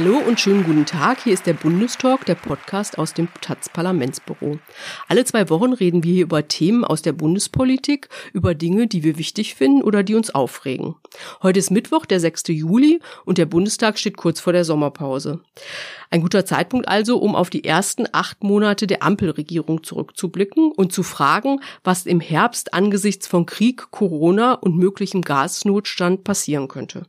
Hallo und schönen guten Tag. Hier ist der Bundestalk, der Podcast aus dem Taz Parlamentsbüro. Alle zwei Wochen reden wir hier über Themen aus der Bundespolitik, über Dinge, die wir wichtig finden oder die uns aufregen. Heute ist Mittwoch, der 6. Juli und der Bundestag steht kurz vor der Sommerpause. Ein guter Zeitpunkt also, um auf die ersten acht Monate der Ampelregierung zurückzublicken und zu fragen, was im Herbst angesichts von Krieg, Corona und möglichem Gasnotstand passieren könnte.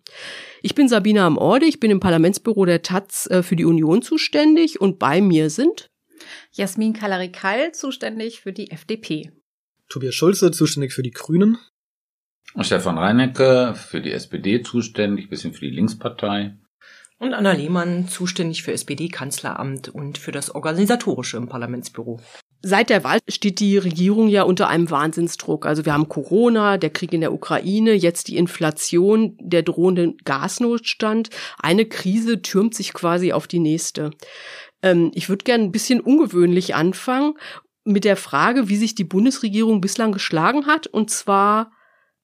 Ich bin Sabina am Orde, ich bin im Parlamentsbüro der Taz äh, für die Union zuständig und bei mir sind Jasmin Kalarikal, zuständig für die FDP. Tobias Schulze, zuständig für die Grünen. Stefan Reinecke, für die SPD zuständig, bisschen für die Linkspartei. Und Anna Lehmann, zuständig für SPD-Kanzleramt und für das Organisatorische im Parlamentsbüro. Seit der Wahl steht die Regierung ja unter einem Wahnsinnsdruck. Also wir haben Corona, der Krieg in der Ukraine, jetzt die Inflation, der drohende Gasnotstand. Eine Krise türmt sich quasi auf die nächste. Ähm, ich würde gerne ein bisschen ungewöhnlich anfangen mit der Frage, wie sich die Bundesregierung bislang geschlagen hat. Und zwar,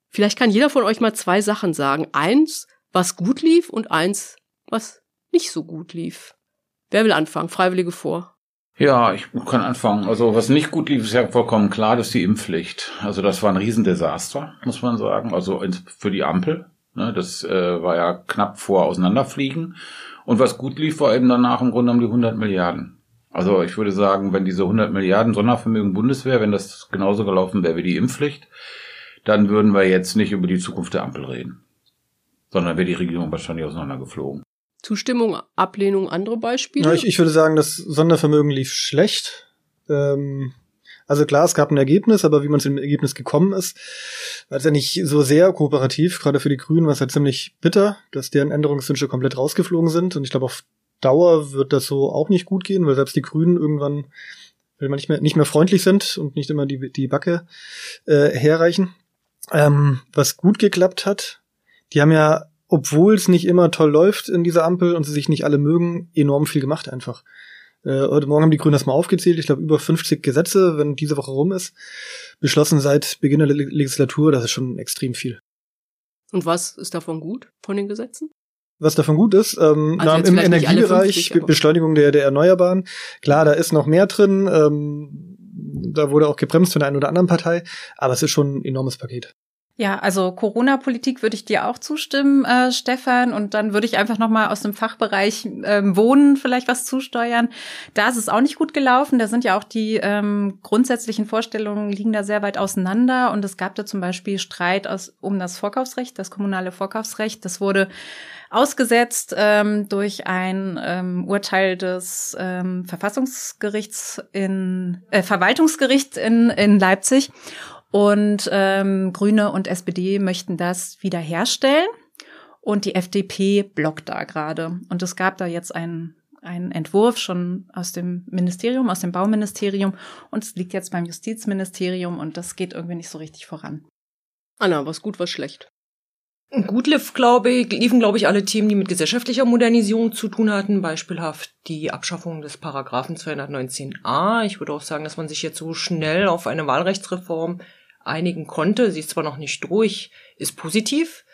vielleicht kann jeder von euch mal zwei Sachen sagen. Eins, was gut lief und eins, was nicht so gut lief. Wer will anfangen? Freiwillige vor. Ja, ich kann anfangen. Also was nicht gut lief, ist ja vollkommen klar, das ist die Impfpflicht. Also das war ein Riesendesaster, muss man sagen. Also für die Ampel. Ne, das äh, war ja knapp vor Auseinanderfliegen. Und was gut lief, war eben danach im Grunde um die 100 Milliarden. Also ich würde sagen, wenn diese 100 Milliarden Sondervermögen Bundeswehr, wenn das genauso gelaufen wäre wie die Impfpflicht, dann würden wir jetzt nicht über die Zukunft der Ampel reden. Sondern wäre die Regierung wahrscheinlich auseinandergeflogen. Zustimmung, Ablehnung, andere Beispiele? Ja, ich, ich würde sagen, das Sondervermögen lief schlecht. Ähm, also klar, es gab ein Ergebnis, aber wie man zu dem Ergebnis gekommen ist, war es ja nicht so sehr kooperativ. Gerade für die Grünen war es halt ziemlich bitter, dass deren Änderungswünsche komplett rausgeflogen sind. Und ich glaube, auf Dauer wird das so auch nicht gut gehen, weil selbst die Grünen irgendwann, wenn man nicht mehr, nicht mehr freundlich sind und nicht immer die, die Backe äh, herreichen. Ähm, was gut geklappt hat, die haben ja obwohl es nicht immer toll läuft in dieser Ampel und sie sich nicht alle mögen, enorm viel gemacht einfach. Äh, heute Morgen haben die Grünen das mal aufgezählt. Ich glaube, über 50 Gesetze, wenn diese Woche rum ist, beschlossen seit Beginn der Legislatur. Das ist schon extrem viel. Und was ist davon gut von den Gesetzen? Was davon gut ist, ähm, also na, im Energiebereich, 50, Beschleunigung der, der Erneuerbaren. Klar, da ist noch mehr drin. Ähm, da wurde auch gebremst von der einen oder anderen Partei, aber es ist schon ein enormes Paket. Ja, also Corona-Politik würde ich dir auch zustimmen, äh, Stefan. Und dann würde ich einfach noch mal aus dem Fachbereich ähm, Wohnen vielleicht was zusteuern. Da ist es auch nicht gut gelaufen. Da sind ja auch die ähm, grundsätzlichen Vorstellungen liegen da sehr weit auseinander. Und es gab da zum Beispiel Streit aus, um das Vorkaufsrecht, das kommunale Vorkaufsrecht. Das wurde ausgesetzt ähm, durch ein ähm, Urteil des ähm, Verfassungsgerichts in äh, Verwaltungsgericht in, in Leipzig. Und ähm, Grüne und SPD möchten das wiederherstellen. Und die FDP blockt da gerade. Und es gab da jetzt einen, einen Entwurf schon aus dem Ministerium, aus dem Bauministerium. Und es liegt jetzt beim Justizministerium und das geht irgendwie nicht so richtig voran. Anna, was gut, was schlecht? Gut lief, glaube ich, liefen, glaube ich, alle Themen, die mit gesellschaftlicher Modernisierung zu tun hatten. Beispielhaft die Abschaffung des Paragraphen 219a. Ich würde auch sagen, dass man sich jetzt so schnell auf eine Wahlrechtsreform einigen konnte. Sie ist zwar noch nicht durch, ist positiv.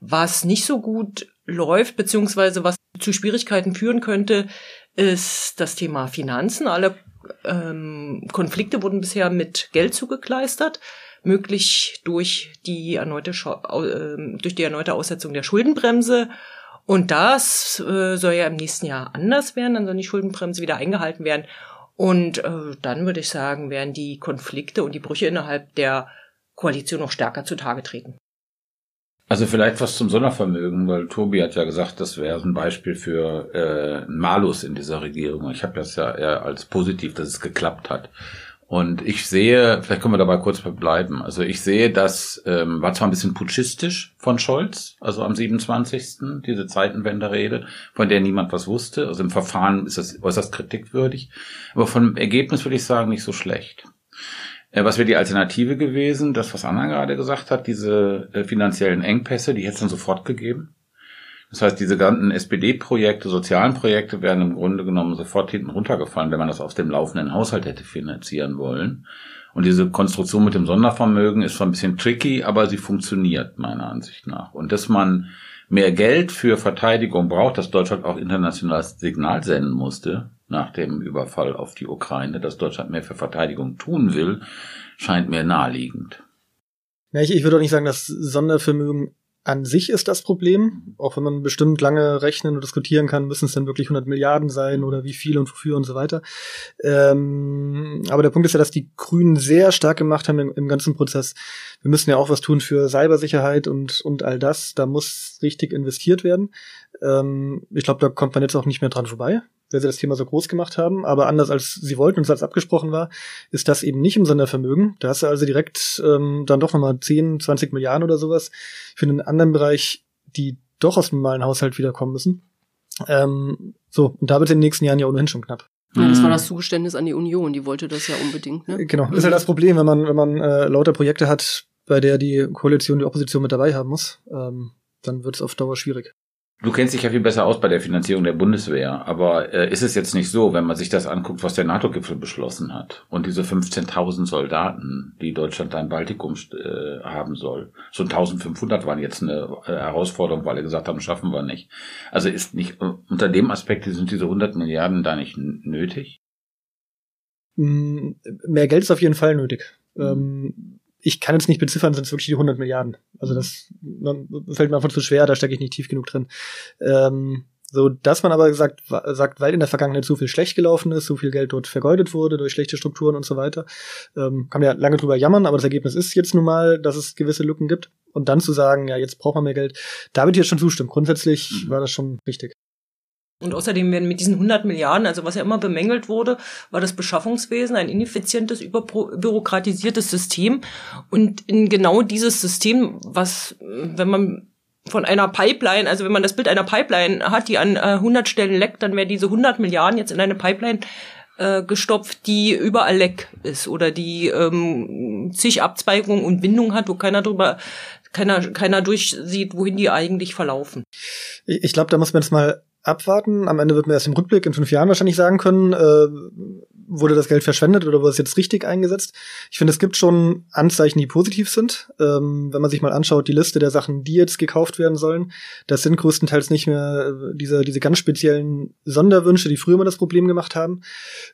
Was nicht so gut läuft, beziehungsweise was zu Schwierigkeiten führen könnte, ist das Thema Finanzen. Alle ähm, Konflikte wurden bisher mit Geld zugekleistert, möglich durch die erneute, äh, durch die erneute Aussetzung der Schuldenbremse. Und das äh, soll ja im nächsten Jahr anders werden, dann soll die Schuldenbremse wieder eingehalten werden. Und äh, dann würde ich sagen, werden die Konflikte und die Brüche innerhalb der Koalition noch stärker zutage treten. Also vielleicht was zum Sondervermögen, weil Tobi hat ja gesagt, das wäre ein Beispiel für äh, Malus in dieser Regierung. Ich habe das ja eher als positiv, dass es geklappt hat. Und ich sehe, vielleicht können wir dabei kurz bleiben. Also ich sehe, das ähm, war zwar ein bisschen putschistisch von Scholz, also am 27. diese Zeitenwende-Rede, von der niemand was wusste. Also im Verfahren ist das äußerst kritikwürdig. Aber vom Ergebnis würde ich sagen, nicht so schlecht. Äh, was wäre die Alternative gewesen? Das, was Anna gerade gesagt hat, diese äh, finanziellen Engpässe, die hätte es dann sofort gegeben. Das heißt, diese ganzen SPD-Projekte, sozialen Projekte wären im Grunde genommen sofort hinten runtergefallen, wenn man das aus dem laufenden Haushalt hätte finanzieren wollen. Und diese Konstruktion mit dem Sondervermögen ist zwar ein bisschen tricky, aber sie funktioniert meiner Ansicht nach. Und dass man mehr Geld für Verteidigung braucht, dass Deutschland auch internationales Signal senden musste nach dem Überfall auf die Ukraine, dass Deutschland mehr für Verteidigung tun will, scheint mir naheliegend. Ja, ich, ich würde auch nicht sagen, dass Sondervermögen an sich ist das Problem, auch wenn man bestimmt lange rechnen und diskutieren kann, müssen es denn wirklich 100 Milliarden sein oder wie viel und wofür und so weiter. Ähm, aber der Punkt ist ja, dass die Grünen sehr stark gemacht haben im, im, ganzen Prozess. Wir müssen ja auch was tun für Cybersicherheit und, und all das. Da muss richtig investiert werden. Ähm, ich glaube, da kommt man jetzt auch nicht mehr dran vorbei weil sie das Thema so groß gemacht haben. Aber anders als sie wollten und es als abgesprochen war, ist das eben nicht im Sondervermögen. Da hast du also direkt ähm, dann doch nochmal 10, 20 Milliarden oder sowas für einen anderen Bereich, die doch aus dem normalen Haushalt wiederkommen müssen. Ähm, so, und da wird es in den nächsten Jahren ja ohnehin schon knapp. Ja, das war das Zugeständnis an die Union, die wollte das ja unbedingt. Ne? Genau, das ist ja das Problem, wenn man, wenn man äh, lauter Projekte hat, bei der die Koalition die Opposition mit dabei haben muss, ähm, dann wird es auf Dauer schwierig. Du kennst dich ja viel besser aus bei der Finanzierung der Bundeswehr, aber äh, ist es jetzt nicht so, wenn man sich das anguckt, was der NATO-Gipfel beschlossen hat und diese 15.000 Soldaten, die Deutschland da im Baltikum äh, haben soll, so 1.500 waren jetzt eine äh, Herausforderung, weil alle gesagt haben, schaffen wir nicht. Also ist nicht unter dem Aspekt sind diese 100 Milliarden da nicht nötig? Mm, mehr Geld ist auf jeden Fall nötig. Mhm. Ähm, ich kann jetzt nicht beziffern, sind es wirklich die 100 Milliarden. Also das fällt mir einfach zu schwer, da stecke ich nicht tief genug drin. Ähm, so, dass man aber gesagt, sagt, weil in der Vergangenheit so viel schlecht gelaufen ist, so viel Geld dort vergeudet wurde durch schlechte Strukturen und so weiter, ähm, kann man ja lange drüber jammern, aber das Ergebnis ist jetzt nun mal, dass es gewisse Lücken gibt. Und dann zu sagen, ja, jetzt braucht man mehr Geld, da wird jetzt schon zustimmen. Grundsätzlich mhm. war das schon richtig. Und außerdem werden mit diesen 100 Milliarden, also was ja immer bemängelt wurde, war das Beschaffungswesen ein ineffizientes, überbürokratisiertes System. Und in genau dieses System, was, wenn man von einer Pipeline, also wenn man das Bild einer Pipeline hat, die an äh, 100 Stellen leckt, dann wäre diese 100 Milliarden jetzt in eine Pipeline äh, gestopft, die überall leck ist oder die ähm, zig Abzweigungen und Bindungen hat, wo keiner drüber, keiner, keiner durchsieht, wohin die eigentlich verlaufen. Ich, ich glaube, da muss man jetzt mal abwarten. Am Ende wird man erst im Rückblick in fünf Jahren wahrscheinlich sagen können, äh, wurde das Geld verschwendet oder wurde es jetzt richtig eingesetzt. Ich finde, es gibt schon Anzeichen, die positiv sind. Ähm, wenn man sich mal anschaut, die Liste der Sachen, die jetzt gekauft werden sollen, das sind größtenteils nicht mehr äh, diese, diese ganz speziellen Sonderwünsche, die früher mal das Problem gemacht haben,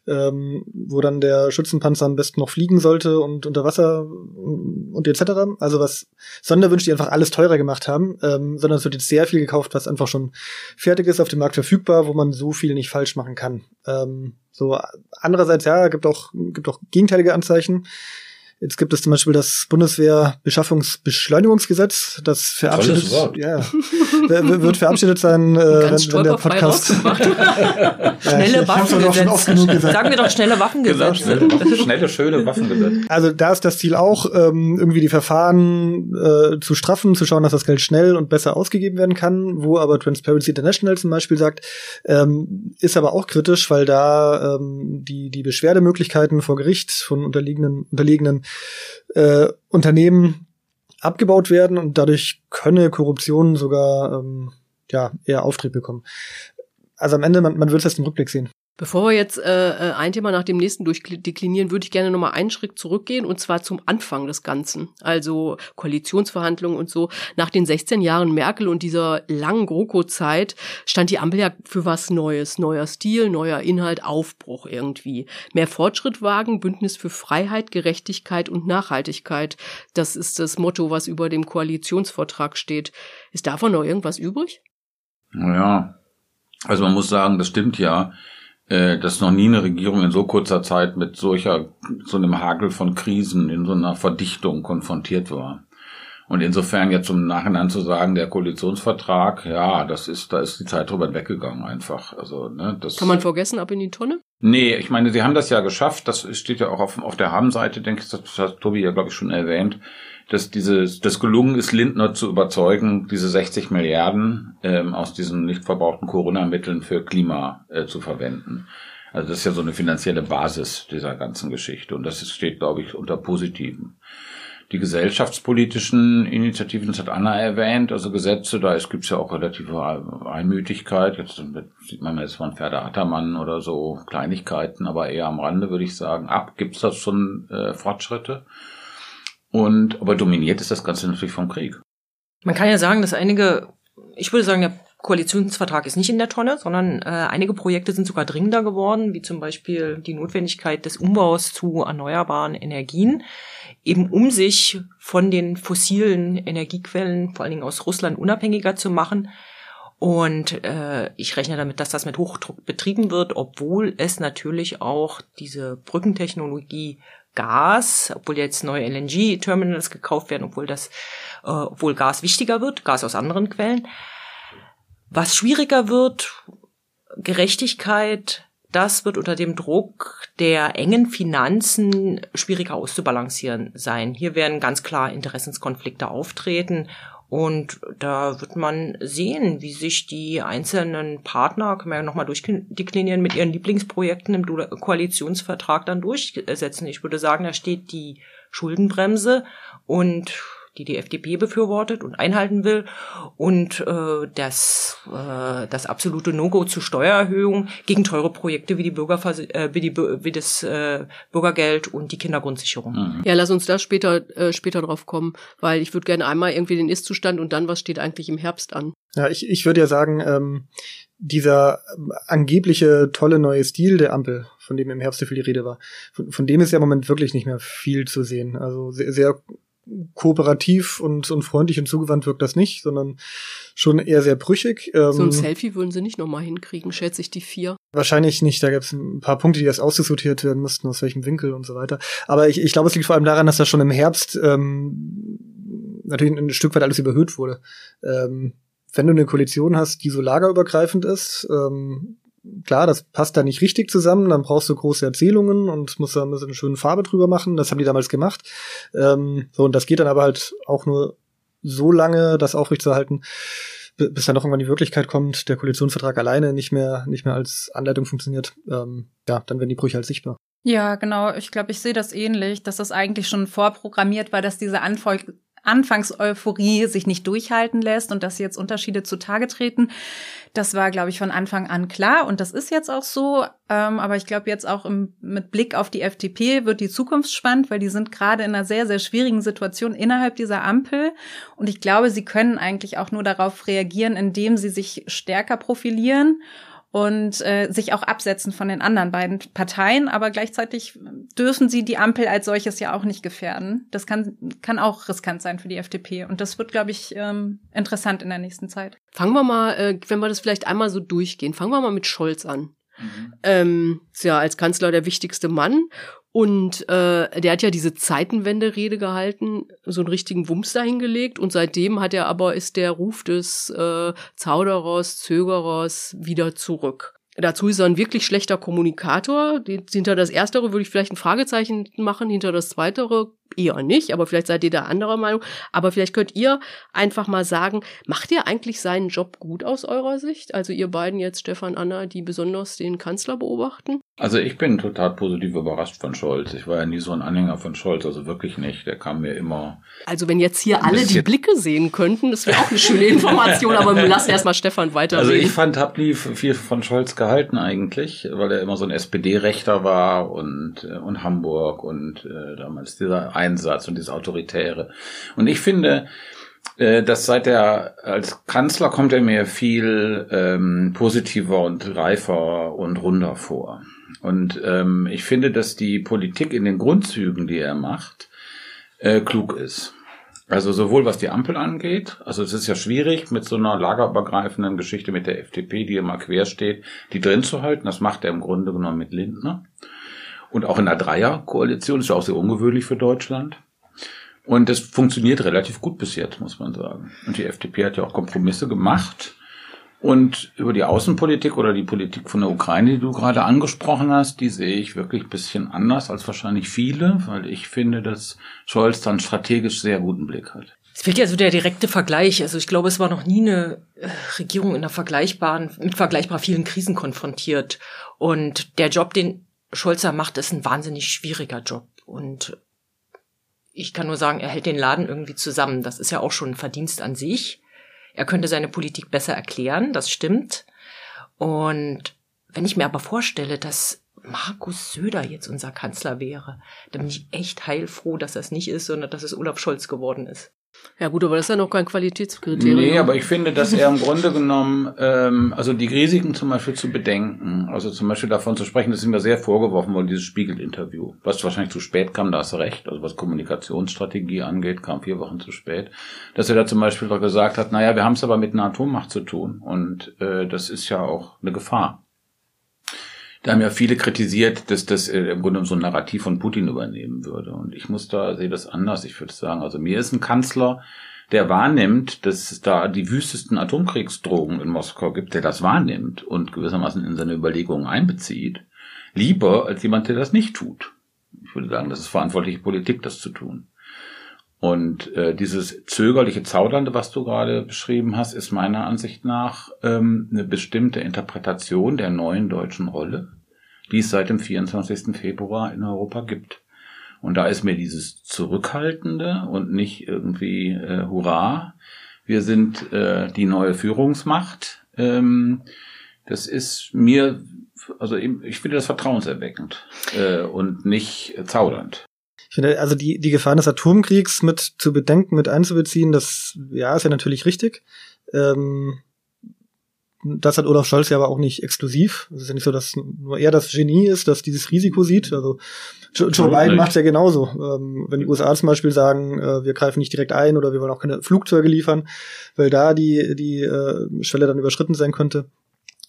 ähm, wo dann der Schützenpanzer am besten noch fliegen sollte und unter Wasser und, und etc. Also was Sonderwünsche, die einfach alles teurer gemacht haben, ähm, sondern es wird jetzt sehr viel gekauft, was einfach schon fertig ist, auf dem Markt verfügbar, wo man so viel nicht falsch machen kann. Ähm, so, andererseits, ja, gibt auch, gibt auch gegenteilige Anzeichen. Jetzt gibt es zum Beispiel das Bundeswehr-Beschaffungsbeschleunigungsgesetz, das verabschiedet, ja, wird verabschiedet sein, äh, wenn, wenn der Podcast. schnelle Waffengesetz. Sagen wir doch schnelle Waffengesetz. Genau, schnelle, schöne Waffengesetz. Also da ist das Ziel auch, ähm, irgendwie die Verfahren äh, zu straffen, zu schauen, dass das Geld schnell und besser ausgegeben werden kann, wo aber Transparency International zum Beispiel sagt, ähm, ist aber auch kritisch, weil da ähm, die, die Beschwerdemöglichkeiten vor Gericht von unterliegenden, unterliegenden äh, Unternehmen abgebaut werden und dadurch könne Korruption sogar ähm, ja eher Auftrieb bekommen. Also am Ende, man, man wird es erst im Rückblick sehen. Bevor wir jetzt äh, äh, ein Thema nach dem nächsten durchdeklinieren, würde ich gerne nochmal einen Schritt zurückgehen und zwar zum Anfang des Ganzen. Also Koalitionsverhandlungen und so. Nach den 16 Jahren Merkel und dieser langen GroKo-Zeit stand die Ampel ja für was Neues. Neuer Stil, neuer Inhalt, Aufbruch irgendwie. Mehr Fortschritt wagen, Bündnis für Freiheit, Gerechtigkeit und Nachhaltigkeit. Das ist das Motto, was über dem Koalitionsvertrag steht. Ist davon noch irgendwas übrig? Naja, also man muss sagen, das stimmt ja äh, dass noch nie eine Regierung in so kurzer Zeit mit solcher, so einem Hagel von Krisen in so einer Verdichtung konfrontiert war. Und insofern jetzt im Nachhinein zu sagen, der Koalitionsvertrag, ja, das ist, da ist die Zeit drüber weggegangen einfach. Also, ne, das. Kann man vergessen, ab in die Tonne? Nee, ich meine, sie haben das ja geschafft. Das steht ja auch auf, auf der Habenseite, denke ich, das hat Tobi ja, glaube ich, schon erwähnt dass dieses, das gelungen ist, Lindner zu überzeugen, diese 60 Milliarden ähm, aus diesen nicht verbrauchten Corona-Mitteln für Klima äh, zu verwenden. Also das ist ja so eine finanzielle Basis dieser ganzen Geschichte und das steht, glaube ich, unter Positiven. Die gesellschaftspolitischen Initiativen, das hat Anna erwähnt, also Gesetze, da gibt es ja auch relative Einmütigkeit. Jetzt sieht man jetzt von Pferde Attermann oder so Kleinigkeiten, aber eher am Rande würde ich sagen. Ab gibt's das schon äh, Fortschritte. Und aber dominiert ist das Ganze natürlich vom Krieg. Man kann ja sagen, dass einige, ich würde sagen, der Koalitionsvertrag ist nicht in der Tonne, sondern äh, einige Projekte sind sogar dringender geworden, wie zum Beispiel die Notwendigkeit des Umbaus zu erneuerbaren Energien, eben um sich von den fossilen Energiequellen, vor allen Dingen aus Russland, unabhängiger zu machen. Und äh, ich rechne damit, dass das mit Hochdruck betrieben wird, obwohl es natürlich auch diese Brückentechnologie Gas, obwohl jetzt neue LNG-Terminals gekauft werden, obwohl das, äh, obwohl Gas wichtiger wird, Gas aus anderen Quellen, was schwieriger wird, Gerechtigkeit, das wird unter dem Druck der engen Finanzen schwieriger auszubalancieren sein. Hier werden ganz klar Interessenskonflikte auftreten und da wird man sehen, wie sich die einzelnen Partner, können wir ja nochmal durchdeklinieren, mit ihren Lieblingsprojekten im Koalitionsvertrag dann durchsetzen. Ich würde sagen, da steht die Schuldenbremse und die die FDP befürwortet und einhalten will und äh, das, äh, das absolute No-Go zu Steuererhöhung gegen teure Projekte wie die Bürgervers äh, wie, die, wie das äh, Bürgergeld und die Kindergrundsicherung. Mhm. Ja, lass uns da später äh, später drauf kommen, weil ich würde gerne einmal irgendwie den Ist-Zustand und dann was steht eigentlich im Herbst an. Ja, ich, ich würde ja sagen, ähm, dieser ähm, angebliche tolle neue Stil der Ampel, von dem im Herbst so viel die Rede war, von, von dem ist ja im Moment wirklich nicht mehr viel zu sehen. Also sehr, sehr kooperativ und, und freundlich und zugewandt wirkt das nicht, sondern schon eher sehr brüchig. Ähm, so ein Selfie würden sie nicht nochmal hinkriegen, schätze ich die vier. Wahrscheinlich nicht. Da gab es ein paar Punkte, die erst ausdiskutiert werden mussten, aus welchem Winkel und so weiter. Aber ich, ich glaube, es liegt vor allem daran, dass das schon im Herbst ähm, natürlich ein Stück weit alles überhöht wurde. Ähm, wenn du eine Koalition hast, die so lagerübergreifend ist, ähm, klar, das passt da nicht richtig zusammen, dann brauchst du große Erzählungen und musst da ein bisschen schöne Farbe drüber machen. Das haben die damals gemacht. Ähm, so, und das geht dann aber halt auch nur so lange, das aufrechtzuerhalten, bis dann noch irgendwann die Wirklichkeit kommt, der Koalitionsvertrag alleine nicht mehr, nicht mehr als Anleitung funktioniert. Ähm, ja, dann werden die Brüche halt sichtbar. Ja, genau. Ich glaube, ich sehe das ähnlich, dass das eigentlich schon vorprogrammiert war, dass diese Anfol Anfangseuphorie sich nicht durchhalten lässt und dass jetzt Unterschiede zutage treten. Das war, glaube ich, von Anfang an klar und das ist jetzt auch so. Ähm, aber ich glaube jetzt auch im, mit Blick auf die FDP wird die Zukunft spannend, weil die sind gerade in einer sehr, sehr schwierigen Situation innerhalb dieser Ampel. Und ich glaube, sie können eigentlich auch nur darauf reagieren, indem sie sich stärker profilieren und äh, sich auch absetzen von den anderen beiden Parteien, aber gleichzeitig dürfen sie die Ampel als solches ja auch nicht gefährden. Das kann, kann auch riskant sein für die FDP und das wird, glaube ich, ähm, interessant in der nächsten Zeit. Fangen wir mal, äh, wenn wir das vielleicht einmal so durchgehen, fangen wir mal mit Scholz an. Mhm. Ähm, ist ja als Kanzler der wichtigste Mann und äh, der hat ja diese Zeitenwende-Rede gehalten, so einen richtigen Wumms dahingelegt. Und seitdem hat er aber, ist der Ruf des äh, Zauderers, Zögerers wieder zurück. Dazu ist er ein wirklich schlechter Kommunikator. Hinter das Erstere würde ich vielleicht ein Fragezeichen machen, hinter das Zweitere eher nicht, aber vielleicht seid ihr da anderer Meinung. Aber vielleicht könnt ihr einfach mal sagen, macht ihr eigentlich seinen Job gut aus eurer Sicht? Also ihr beiden jetzt, Stefan, Anna, die besonders den Kanzler beobachten? Also ich bin total positiv überrascht von Scholz. Ich war ja nie so ein Anhänger von Scholz, also wirklich nicht. Der kam mir immer. Also wenn jetzt hier alle die Blicke sehen könnten, das wäre auch eine schöne Information, aber wir lassen erstmal Stefan weiter. Also ich fand, hab nie viel von Scholz gehalten eigentlich, weil er immer so ein SPD-Rechter war und, äh, und Hamburg und äh, damals dieser Einsatz und dieses Autoritäre. Und ich finde, äh, dass seit er als Kanzler kommt er mir viel ähm, positiver und reifer und runder vor. Und ähm, ich finde, dass die Politik in den Grundzügen, die er macht, äh, klug ist. Also sowohl was die Ampel angeht, also es ist ja schwierig mit so einer lagerübergreifenden Geschichte mit der FDP, die immer quer steht, die drin zu halten. Das macht er im Grunde genommen mit Lindner. Und auch in der Dreierkoalition ist ja auch sehr ungewöhnlich für Deutschland. Und das funktioniert relativ gut bis jetzt, muss man sagen. Und die FDP hat ja auch Kompromisse gemacht. Und über die Außenpolitik oder die Politik von der Ukraine, die du gerade angesprochen hast, die sehe ich wirklich ein bisschen anders als wahrscheinlich viele, weil ich finde, dass Scholz dann strategisch sehr guten Blick hat. Es fehlt ja so der direkte Vergleich. Also ich glaube, es war noch nie eine äh, Regierung in einer vergleichbaren, mit vergleichbar vielen Krisen konfrontiert. Und der Job, den Scholzer macht, ist ein wahnsinnig schwieriger Job. Und ich kann nur sagen, er hält den Laden irgendwie zusammen. Das ist ja auch schon ein Verdienst an sich. Er könnte seine Politik besser erklären, das stimmt. Und wenn ich mir aber vorstelle, dass Markus Söder jetzt unser Kanzler wäre, dann bin ich echt heilfroh, dass das nicht ist, sondern dass es Olaf Scholz geworden ist. Ja gut, aber das ist ja noch kein Qualitätskriterium. Nee, aber ich finde, dass er im Grunde genommen, ähm, also die Risiken zum Beispiel zu bedenken, also zum Beispiel davon zu sprechen, das ist mir sehr vorgeworfen worden, dieses Spiegel-Interview, was wahrscheinlich zu spät kam, da hast du recht, also was Kommunikationsstrategie angeht, kam vier Wochen zu spät, dass er da zum Beispiel doch gesagt hat, naja, wir haben es aber mit einer Atommacht zu tun und äh, das ist ja auch eine Gefahr. Da haben ja viele kritisiert, dass das äh, im Grunde so ein Narrativ von Putin übernehmen würde. Und ich muss da, sehe das anders. Ich würde sagen, also mir ist ein Kanzler, der wahrnimmt, dass es da die wüstesten Atomkriegsdrogen in Moskau gibt, der das wahrnimmt und gewissermaßen in seine Überlegungen einbezieht, lieber als jemand, der das nicht tut. Ich würde sagen, das ist verantwortliche Politik, das zu tun. Und äh, dieses zögerliche Zaudernde, was du gerade beschrieben hast, ist meiner Ansicht nach ähm, eine bestimmte Interpretation der neuen deutschen Rolle, die es seit dem 24. Februar in Europa gibt. Und da ist mir dieses Zurückhaltende und nicht irgendwie äh, Hurra, wir sind äh, die neue Führungsmacht. Ähm, das ist mir, also ich finde das vertrauenserweckend äh, und nicht zaudernd. Ich finde, also die, die Gefahren des Atomkriegs mit zu bedenken, mit einzubeziehen, das ja ist ja natürlich richtig. Ähm, das hat Olaf Scholz ja aber auch nicht exklusiv. Es ist ja nicht so, dass nur er das Genie ist, das dieses Risiko sieht. Also Joe, Joe Biden macht es ja genauso. Ähm, wenn die USA zum Beispiel sagen, äh, wir greifen nicht direkt ein oder wir wollen auch keine Flugzeuge liefern, weil da die, die äh, Schwelle dann überschritten sein könnte,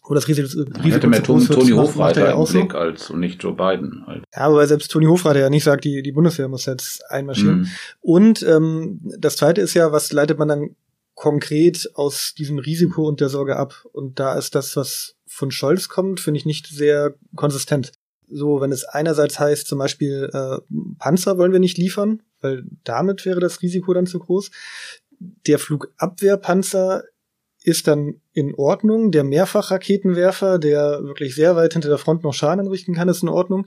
wo das Risiko, Risiko hätte mehr Tony, Tony Hofreiter im Blick so. als und nicht Joe Biden. Halt. Ja, aber selbst Tony Hofreiter ja nicht sagt, die, die Bundeswehr muss jetzt einmarschieren. Mhm. Und ähm, das Zweite ist ja, was leitet man dann konkret aus diesem Risiko und der Sorge ab? Und da ist das, was von Scholz kommt, finde ich nicht sehr konsistent. So, wenn es einerseits heißt, zum Beispiel äh, Panzer wollen wir nicht liefern, weil damit wäre das Risiko dann zu groß. Der Flugabwehrpanzer ist dann in Ordnung. Der Mehrfachraketenwerfer, der wirklich sehr weit hinter der Front noch Schaden anrichten kann, ist in Ordnung.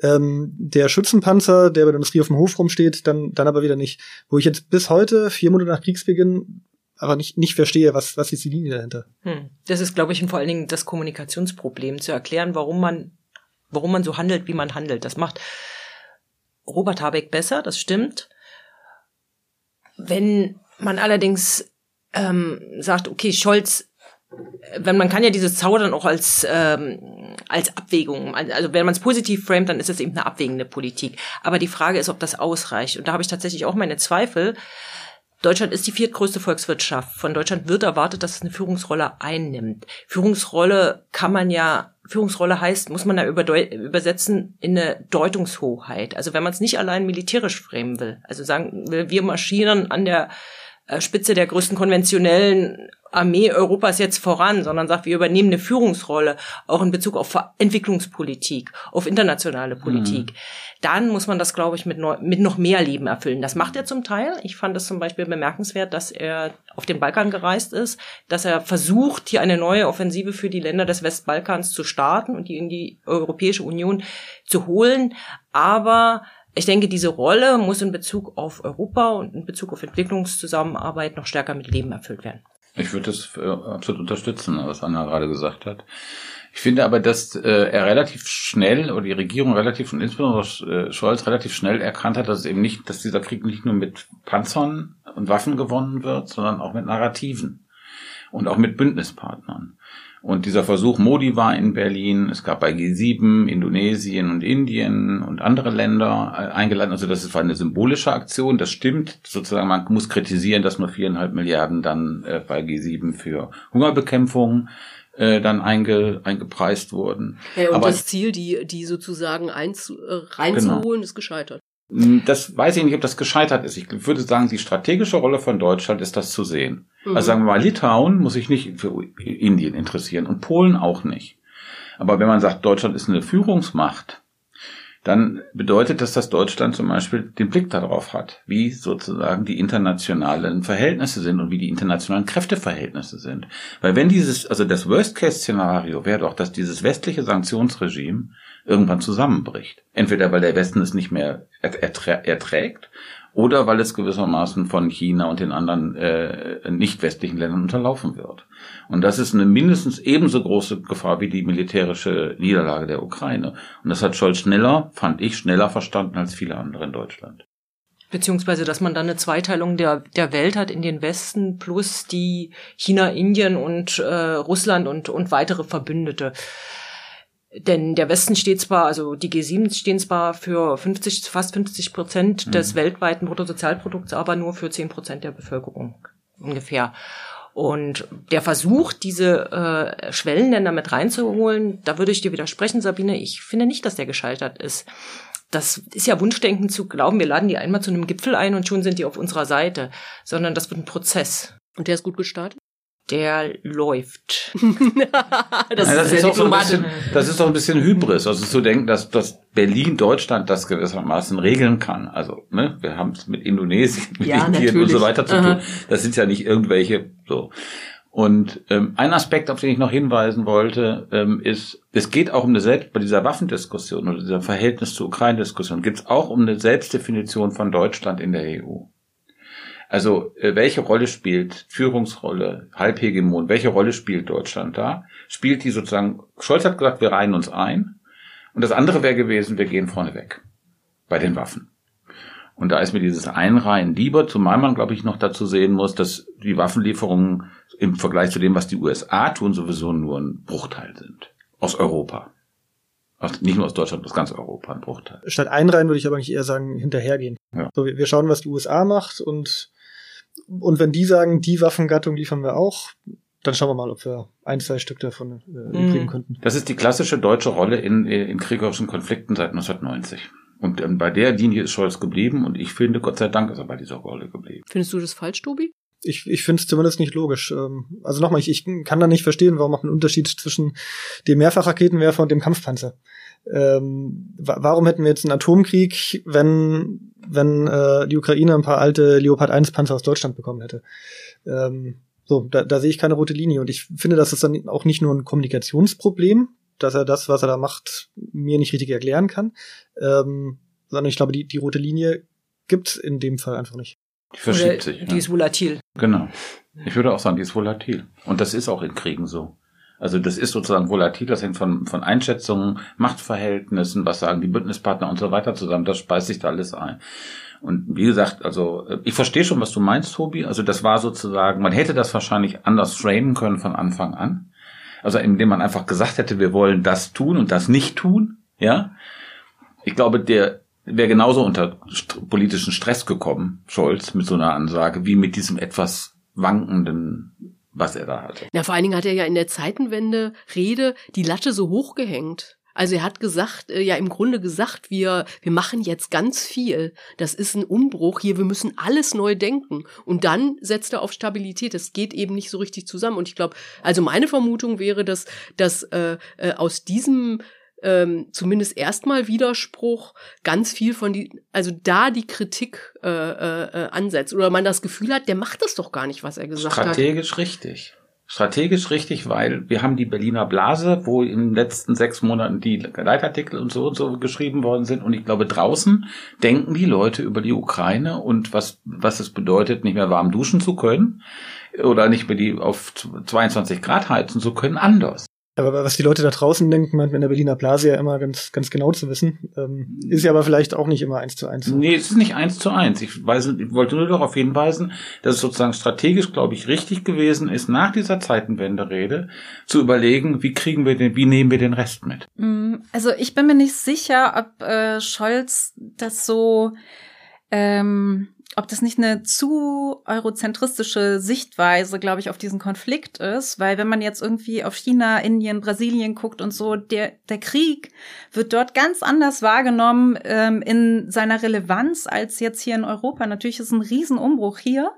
Ähm, der Schützenpanzer, der bei der Industrie auf dem Hof rumsteht, dann, dann aber wieder nicht. Wo ich jetzt bis heute, vier Monate nach Kriegsbeginn, aber nicht, nicht verstehe, was, was ist die Linie dahinter. Hm. Das ist, glaube ich, vor allen Dingen das Kommunikationsproblem, zu erklären, warum man, warum man so handelt, wie man handelt. Das macht Robert Habeck besser, das stimmt. Wenn man allerdings ähm, sagt, okay, Scholz, wenn man kann ja dieses Zaudern auch als ähm, als Abwägung, also wenn man es positiv framet, dann ist es eben eine abwägende Politik. Aber die Frage ist, ob das ausreicht. Und da habe ich tatsächlich auch meine Zweifel. Deutschland ist die viertgrößte Volkswirtschaft. Von Deutschland wird erwartet, dass es eine Führungsrolle einnimmt. Führungsrolle kann man ja, Führungsrolle heißt, muss man da übersetzen in eine Deutungshoheit. Also wenn man es nicht allein militärisch framen will, also sagen wir marschieren an der Spitze der größten konventionellen Armee Europas jetzt voran, sondern sagt, wir übernehmen eine Führungsrolle, auch in Bezug auf Entwicklungspolitik, auf internationale Politik. Mhm. Dann muss man das, glaube ich, mit, neu, mit noch mehr Leben erfüllen. Das macht er zum Teil. Ich fand es zum Beispiel bemerkenswert, dass er auf den Balkan gereist ist, dass er versucht, hier eine neue Offensive für die Länder des Westbalkans zu starten und die in die Europäische Union zu holen. Aber ich denke, diese Rolle muss in Bezug auf Europa und in Bezug auf Entwicklungszusammenarbeit noch stärker mit Leben erfüllt werden. Ich würde das äh, absolut unterstützen, was Anna gerade gesagt hat. Ich finde aber, dass äh, er relativ schnell oder die Regierung relativ und insbesondere äh, Scholz relativ schnell erkannt hat, dass es eben nicht, dass dieser Krieg nicht nur mit Panzern und Waffen gewonnen wird, sondern auch mit Narrativen und auch mit Bündnispartnern. Und dieser Versuch Modi war in Berlin, es gab bei G7 Indonesien und Indien und andere Länder äh, eingeladen. Also das war eine symbolische Aktion, das stimmt. Sozusagen, man muss kritisieren, dass nur viereinhalb Milliarden dann äh, bei G7 für Hungerbekämpfung äh, dann einge, eingepreist wurden. Ja, und Aber das Ziel, die, die sozusagen einzu, äh, reinzuholen, genau. ist gescheitert. Hm, das weiß ich nicht, ob das gescheitert ist. Ich würde sagen, die strategische Rolle von Deutschland ist das zu sehen. Mhm. Also sagen wir mal, Litauen muss sich nicht für Indien interessieren und Polen auch nicht. Aber wenn man sagt, Deutschland ist eine Führungsmacht, dann bedeutet das, dass Deutschland zum Beispiel den Blick darauf hat, wie sozusagen die internationalen Verhältnisse sind und wie die internationalen Kräfteverhältnisse sind. Weil wenn dieses, also das Worst-Case-Szenario wäre doch, dass dieses westliche Sanktionsregime irgendwann zusammenbricht. Entweder weil der Westen es nicht mehr erträgt oder weil es gewissermaßen von China und den anderen äh, nicht westlichen Ländern unterlaufen wird. Und das ist eine mindestens ebenso große Gefahr wie die militärische Niederlage der Ukraine. Und das hat Scholz schneller, fand ich, schneller verstanden als viele andere in Deutschland. Beziehungsweise, dass man dann eine Zweiteilung der, der Welt hat in den Westen plus die China, Indien und äh, Russland und, und weitere Verbündete. Denn der Westen steht zwar, also die G7 stehen zwar für 50, fast 50 Prozent mhm. des weltweiten Bruttosozialprodukts, aber nur für 10 Prozent der Bevölkerung ungefähr. Und der Versuch, diese äh, Schwellenländer mit reinzuholen, da würde ich dir widersprechen, Sabine. Ich finde nicht, dass der gescheitert ist. Das ist ja Wunschdenken zu glauben, wir laden die einmal zu einem Gipfel ein und schon sind die auf unserer Seite, sondern das wird ein Prozess. Und der ist gut gestartet? Der läuft. das, ja, das, ist, ist so bisschen, das ist doch ein bisschen Hybris, also zu denken, dass, dass Berlin, Deutschland das gewissermaßen regeln kann. Also, ne, wir haben es mit Indonesien, mit ja, Indien natürlich. und so weiter zu tun. Das sind ja nicht irgendwelche so. Und ähm, ein Aspekt, auf den ich noch hinweisen wollte, ähm, ist, es geht auch um eine Selbst bei dieser Waffendiskussion oder dieser Verhältnis zur Ukraine-Diskussion, geht es auch um eine Selbstdefinition von Deutschland in der EU. Also äh, welche Rolle spielt Führungsrolle, Halbhegemon, welche Rolle spielt Deutschland da? Spielt die sozusagen, Scholz hat gesagt, wir reihen uns ein. Und das andere wäre gewesen, wir gehen vorne weg bei den Waffen. Und da ist mir dieses Einreihen lieber, zumal man, glaube ich, noch dazu sehen muss, dass die Waffenlieferungen im Vergleich zu dem, was die USA tun, sowieso nur ein Bruchteil sind. Aus Europa. Aus, nicht nur aus Deutschland, aus ganz Europa ein Bruchteil. Statt einreihen würde ich aber nicht eher sagen, hinterhergehen. Ja. So, wir schauen, was die USA macht und und wenn die sagen, die Waffengattung liefern wir auch, dann schauen wir mal, ob wir ein, zwei Stück davon äh, mhm. übrigen könnten. Das ist die klassische deutsche Rolle in, in kriegerischen Konflikten seit 1990. Und ähm, bei der Linie ist Scholz geblieben und ich finde, Gott sei Dank ist er bei dieser Rolle geblieben. Findest du das falsch, Tobi? Ich, ich finde es zumindest nicht logisch. Ähm, also nochmal, ich, ich kann da nicht verstehen, warum macht ein Unterschied zwischen dem Mehrfachraketenwerfer und dem Kampfpanzer. Ähm, warum hätten wir jetzt einen Atomkrieg, wenn, wenn äh, die Ukraine ein paar alte Leopard 1 Panzer aus Deutschland bekommen hätte? Ähm, so, da, da sehe ich keine rote Linie. Und ich finde, das ist dann auch nicht nur ein Kommunikationsproblem, dass er das, was er da macht, mir nicht richtig erklären kann, ähm, sondern ich glaube, die, die rote Linie gibt's in dem Fall einfach nicht. Die verschiebt Oder sich. Die ja. ist volatil. Genau. Ich würde auch sagen, die ist volatil. Und das ist auch in Kriegen so. Also das ist sozusagen volatil, das hängt von, von Einschätzungen, Machtverhältnissen, was sagen die Bündnispartner und so weiter zusammen, das speist sich da alles ein. Und wie gesagt, also ich verstehe schon, was du meinst, Tobi. Also das war sozusagen, man hätte das wahrscheinlich anders framen können von Anfang an. Also indem man einfach gesagt hätte, wir wollen das tun und das nicht tun, ja. Ich glaube, der wäre genauso unter politischen Stress gekommen, Scholz, mit so einer Ansage, wie mit diesem etwas wankenden was er da hatte. Na, vor allen Dingen hat er ja in der Zeitenwende Rede die Latte so hochgehängt. Also er hat gesagt, äh, ja im Grunde gesagt, wir, wir machen jetzt ganz viel. Das ist ein Umbruch hier, wir müssen alles neu denken. Und dann setzt er auf Stabilität. Das geht eben nicht so richtig zusammen. Und ich glaube, also meine Vermutung wäre, dass, dass äh, äh, aus diesem ähm, zumindest erstmal Widerspruch ganz viel von die, also da die Kritik äh, äh, ansetzt oder man das Gefühl hat, der macht das doch gar nicht, was er gesagt Strategisch hat. Strategisch richtig. Strategisch richtig, weil wir haben die Berliner Blase, wo in den letzten sechs Monaten die Leitartikel und so und so geschrieben worden sind. Und ich glaube, draußen denken die Leute über die Ukraine und was, was es bedeutet, nicht mehr warm duschen zu können oder nicht mehr die auf 22 Grad heizen zu können, anders. Aber was die Leute da draußen denken, meint man in der Berliner Blase ja immer ganz, ganz genau zu wissen. Ähm, ist ja aber vielleicht auch nicht immer eins zu eins. Nee, es ist nicht eins zu eins. Ich, weise, ich wollte nur darauf hinweisen, dass es sozusagen strategisch, glaube ich, richtig gewesen ist, nach dieser Zeitenwende-Rede zu überlegen, wie kriegen wir den, wie nehmen wir den Rest mit? Mm, also ich bin mir nicht sicher, ob äh, Scholz das so ähm, ob das nicht eine zu eurozentristische Sichtweise, glaube ich, auf diesen Konflikt ist, weil wenn man jetzt irgendwie auf China, Indien, Brasilien guckt und so, der, der Krieg wird dort ganz anders wahrgenommen ähm, in seiner Relevanz als jetzt hier in Europa. Natürlich ist ein Riesenumbruch hier,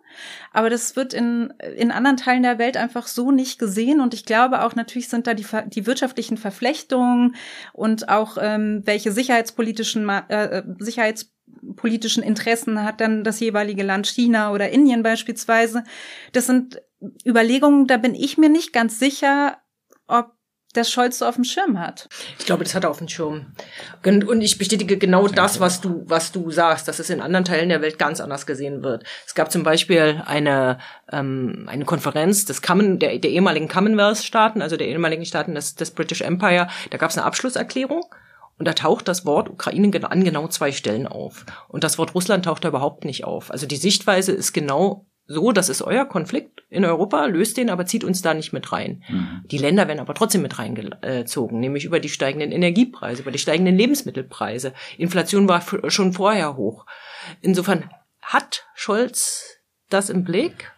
aber das wird in, in anderen Teilen der Welt einfach so nicht gesehen und ich glaube auch natürlich sind da die, die wirtschaftlichen Verflechtungen und auch ähm, welche sicherheitspolitischen äh, äh Sicherheits politischen Interessen hat dann das jeweilige Land China oder Indien beispielsweise. Das sind Überlegungen, da bin ich mir nicht ganz sicher, ob das Scholz so auf dem Schirm hat. Ich glaube, das hat er auf dem Schirm. Und ich bestätige genau das, was du, was du sagst, dass es in anderen Teilen der Welt ganz anders gesehen wird. Es gab zum Beispiel eine, ähm, eine Konferenz des Common, der, der ehemaligen Commonwealth-Staaten, also der ehemaligen Staaten des, des British Empire. Da gab es eine Abschlusserklärung und da taucht das Wort Ukraine an genau zwei Stellen auf. Und das Wort Russland taucht da überhaupt nicht auf. Also die Sichtweise ist genau so, das ist euer Konflikt in Europa, löst den, aber zieht uns da nicht mit rein. Mhm. Die Länder werden aber trotzdem mit reingezogen, nämlich über die steigenden Energiepreise, über die steigenden Lebensmittelpreise. Inflation war schon vorher hoch. Insofern hat Scholz das im Blick,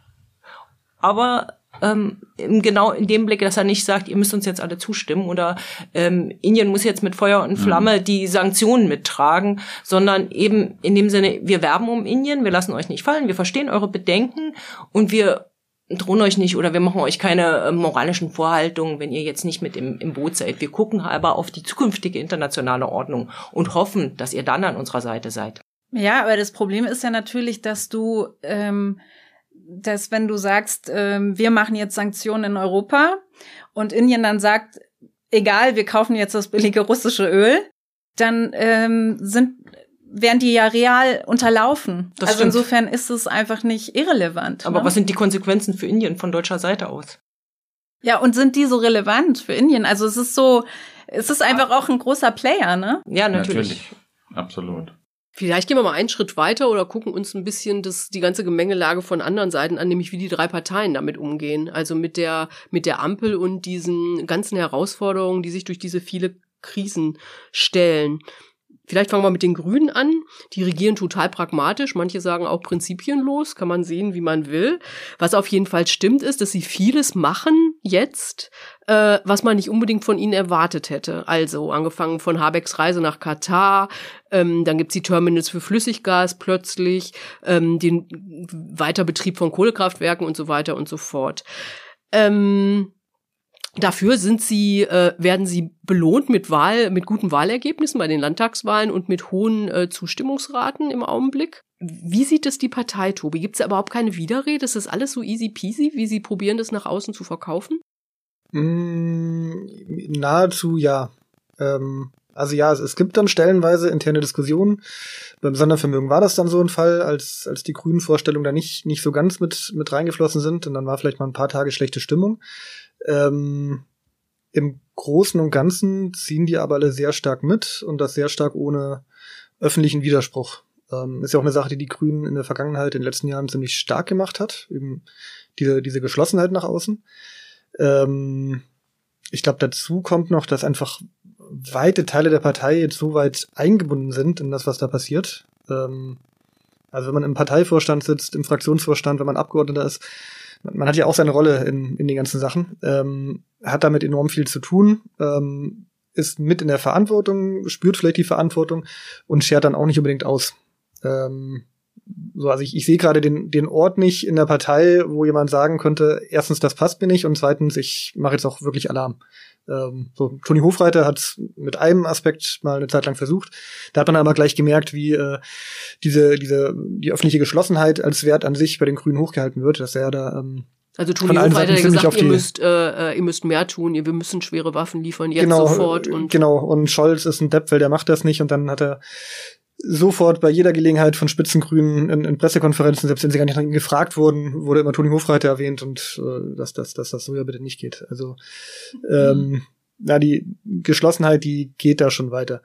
aber ähm, genau in dem Blick, dass er nicht sagt, ihr müsst uns jetzt alle zustimmen oder ähm, Indien muss jetzt mit Feuer und Flamme mhm. die Sanktionen mittragen, sondern eben in dem Sinne, wir werben um Indien, wir lassen euch nicht fallen, wir verstehen eure Bedenken und wir drohen euch nicht oder wir machen euch keine äh, moralischen Vorhaltungen, wenn ihr jetzt nicht mit im, im Boot seid. Wir gucken aber auf die zukünftige internationale Ordnung und hoffen, dass ihr dann an unserer Seite seid. Ja, aber das Problem ist ja natürlich, dass du ähm, dass wenn du sagst, ähm, wir machen jetzt Sanktionen in Europa und Indien dann sagt, egal, wir kaufen jetzt das billige russische Öl, dann ähm, sind werden die ja real unterlaufen. Das also stimmt. insofern ist es einfach nicht irrelevant. Aber ne? was sind die Konsequenzen für Indien von deutscher Seite aus? Ja, und sind die so relevant für Indien? Also es ist so, es ist einfach auch ein großer Player, ne? Ja, natürlich. natürlich. Absolut. Vielleicht gehen wir mal einen Schritt weiter oder gucken uns ein bisschen das, die ganze Gemengelage von anderen Seiten an, nämlich wie die drei Parteien damit umgehen. Also mit der, mit der Ampel und diesen ganzen Herausforderungen, die sich durch diese viele Krisen stellen. Vielleicht fangen wir mit den Grünen an. Die regieren total pragmatisch. Manche sagen auch prinzipienlos. Kann man sehen, wie man will. Was auf jeden Fall stimmt, ist, dass sie vieles machen jetzt, äh, was man nicht unbedingt von ihnen erwartet hätte. Also angefangen von Habecks Reise nach Katar, ähm, dann gibt's die Terminals für Flüssiggas plötzlich, ähm, den Weiterbetrieb von Kohlekraftwerken und so weiter und so fort. Ähm, Dafür sind sie, äh, werden sie belohnt mit Wahl, mit guten Wahlergebnissen bei den Landtagswahlen und mit hohen äh, Zustimmungsraten im Augenblick. Wie sieht es die Partei, Tobi? Gibt es überhaupt keine Widerrede? Ist das alles so easy peasy, wie sie probieren, das nach außen zu verkaufen? Mm, nahezu ja. Ähm, also ja, es, es, gibt dann stellenweise interne Diskussionen. Beim Sondervermögen war das dann so ein Fall, als, als die grünen Vorstellungen da nicht, nicht so ganz mit, mit reingeflossen sind und dann war vielleicht mal ein paar Tage schlechte Stimmung. Ähm, Im Großen und Ganzen ziehen die aber alle sehr stark mit und das sehr stark ohne öffentlichen Widerspruch. Ähm, ist ja auch eine Sache, die die Grünen in der Vergangenheit, in den letzten Jahren ziemlich stark gemacht hat. Eben diese, diese Geschlossenheit nach außen. Ähm, ich glaube, dazu kommt noch, dass einfach weite Teile der Partei jetzt so weit eingebunden sind in das, was da passiert. Ähm, also wenn man im Parteivorstand sitzt, im Fraktionsvorstand, wenn man Abgeordneter ist, man hat ja auch seine Rolle in, in den ganzen Sachen, ähm, hat damit enorm viel zu tun, ähm, ist mit in der Verantwortung, spürt vielleicht die Verantwortung und schert dann auch nicht unbedingt aus. Ähm, so, also ich, ich sehe gerade den, den Ort nicht in der Partei, wo jemand sagen könnte, erstens, das passt mir nicht und zweitens, ich mache jetzt auch wirklich Alarm. Ähm, so, Toni Hofreiter hat mit einem Aspekt mal eine Zeit lang versucht. Da hat man aber gleich gemerkt, wie äh, diese, diese, die öffentliche Geschlossenheit als Wert an sich bei den Grünen hochgehalten wird, dass er da ähm, also Toni Hofreiter hat gesagt, ihr müsst, äh, äh, ihr müsst mehr tun, wir müssen schwere Waffen liefern, jetzt genau, sofort. Und genau, und Scholz ist ein Depp, weil der macht das nicht und dann hat er sofort bei jeder Gelegenheit von Spitzengrünen in, in Pressekonferenzen, selbst wenn sie gar nicht gefragt wurden, wurde immer Toni Hofreiter erwähnt und äh, dass, dass, dass das so ja bitte nicht geht. Also ähm, na, die Geschlossenheit, die geht da schon weiter.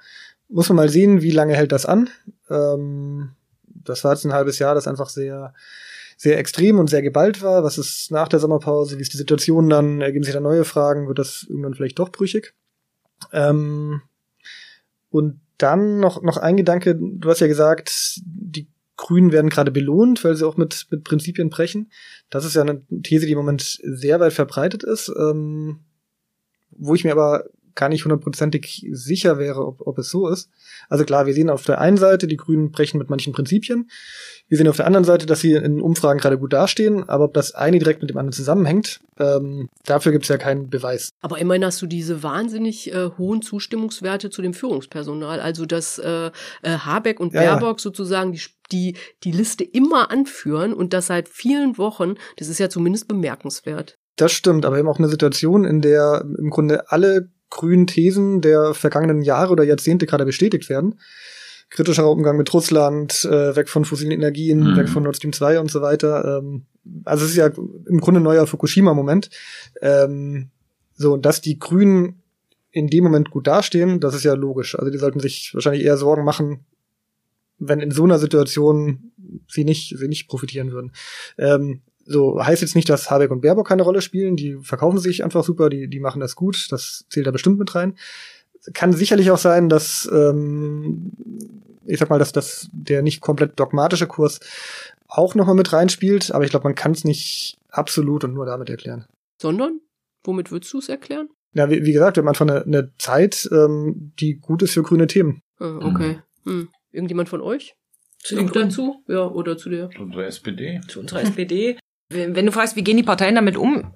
Muss man mal sehen, wie lange hält das an. Ähm, das war jetzt ein halbes Jahr, das einfach sehr, sehr extrem und sehr geballt war. Was ist nach der Sommerpause? Wie ist die Situation dann? Ergeben sich da neue Fragen? Wird das irgendwann vielleicht doch brüchig? Ähm, und dann noch, noch ein Gedanke, du hast ja gesagt, die Grünen werden gerade belohnt, weil sie auch mit, mit Prinzipien brechen. Das ist ja eine These, die im Moment sehr weit verbreitet ist, ähm, wo ich mir aber gar nicht hundertprozentig sicher wäre, ob, ob es so ist. Also klar, wir sehen auf der einen Seite, die Grünen brechen mit manchen Prinzipien. Wir sehen auf der anderen Seite, dass sie in Umfragen gerade gut dastehen, aber ob das eine direkt mit dem anderen zusammenhängt, ähm, dafür gibt es ja keinen Beweis. Aber immerhin hast du diese wahnsinnig äh, hohen Zustimmungswerte zu dem Führungspersonal. Also dass äh, äh, Habeck und Ja, Baerbock sozusagen die, die, die Liste immer anführen und das seit vielen Wochen, das ist ja zumindest bemerkenswert. Das stimmt, aber eben auch eine Situation, in der im Grunde alle grünen Thesen der vergangenen Jahre oder Jahrzehnte gerade bestätigt werden. Kritischerer Umgang mit Russland, äh, weg von fossilen Energien, Mhm. weg von Nord Stream 2 und so weiter. Ähm, also es ist ja im Grunde ein neuer Fukushima-Moment. Ähm, so, und dass die Grünen in dem Moment gut dastehen, das ist ja logisch. Also die sollten sich wahrscheinlich eher Sorgen machen, wenn in so einer Situation sie nicht, sie nicht profitieren würden. Ähm, so heißt jetzt nicht, dass Habeck und Baerbock keine Rolle spielen. Die verkaufen sich einfach super, die, die machen das gut. Das zählt da bestimmt mit rein. Kann sicherlich auch sein, dass ähm, ich sag mal, dass das der nicht komplett dogmatische Kurs auch nochmal mit reinspielt, aber ich glaube, man kann es nicht absolut und nur damit erklären. Sondern, womit würdest du es erklären? Ja, wie, wie gesagt, wir haben einfach eine, eine Zeit, ähm, die gut ist für grüne Themen. Ah, okay. Hm. Irgendjemand von euch? Zu den Noch Grünen. dazu? Ja, oder zu der? Unsere SPD. zu unserer SPD. Wenn du fragst, wie gehen die Parteien damit um?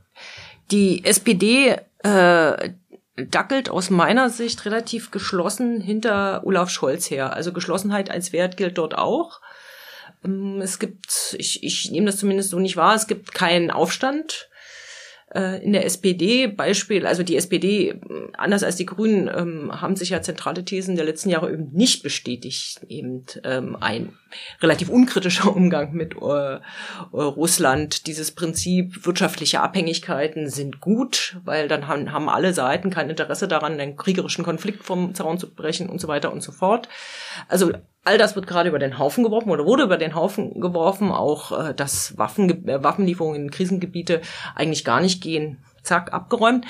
Die SPD äh, dackelt aus meiner Sicht relativ geschlossen hinter Olaf Scholz her. Also Geschlossenheit als Wert gilt dort auch. Ähm, Es gibt, ich, ich nehme das zumindest so nicht wahr, es gibt keinen Aufstand in der SPD. Beispiel, also die SPD, äh, anders als die Grünen, ähm, haben sich ja zentrale Thesen der letzten Jahre eben nicht bestätigt. Eben ähm, ein relativ unkritischer Umgang mit äh, äh, Russland. Dieses Prinzip wirtschaftliche Abhängigkeiten sind gut, weil dann haben, haben alle Seiten kein Interesse daran, einen kriegerischen Konflikt vom Zaun zu brechen und so weiter und so fort. Also all das wird gerade über den Haufen geworfen oder wurde über den Haufen geworfen. Auch äh, dass Waffen, äh, Waffenlieferungen in Krisengebiete eigentlich gar nicht gehen. Zack, abgeräumt.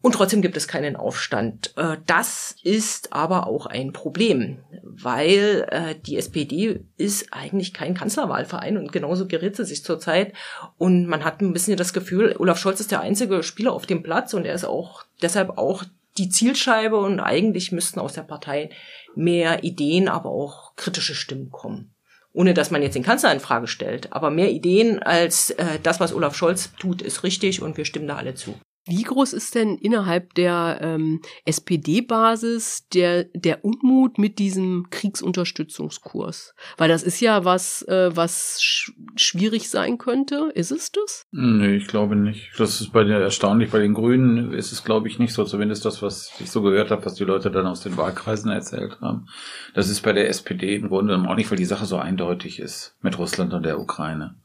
Und trotzdem gibt es keinen Aufstand. Äh, Das ist aber auch ein Problem, weil äh, die SPD ist eigentlich kein Kanzlerwahlverein und genauso gerät sie sich zurzeit. Und man hat ein bisschen das Gefühl, Olaf Scholz ist der einzige Spieler auf dem Platz und er ist auch deshalb auch die Zielscheibe und eigentlich müssten aus der Partei mehr Ideen, aber auch kritische Stimmen kommen. Ohne dass man jetzt den Kanzler in Frage stellt, aber mehr Ideen als äh, das, was Olaf Scholz tut, ist richtig und wir stimmen da alle zu. Wie groß ist denn innerhalb der ähm, SPD-Basis der, der Unmut mit diesem Kriegsunterstützungskurs? Weil das ist ja was, äh, was sch schwierig sein könnte. Ist es das? Nee, ich glaube nicht. Das ist bei der erstaunlich. Bei den Grünen ist es, glaube ich, nicht so. Zumindest das, was ich so gehört habe, was die Leute dann aus den Wahlkreisen erzählt haben. Das ist bei der SPD im Grunde auch nicht, weil die Sache so eindeutig ist mit Russland und der Ukraine.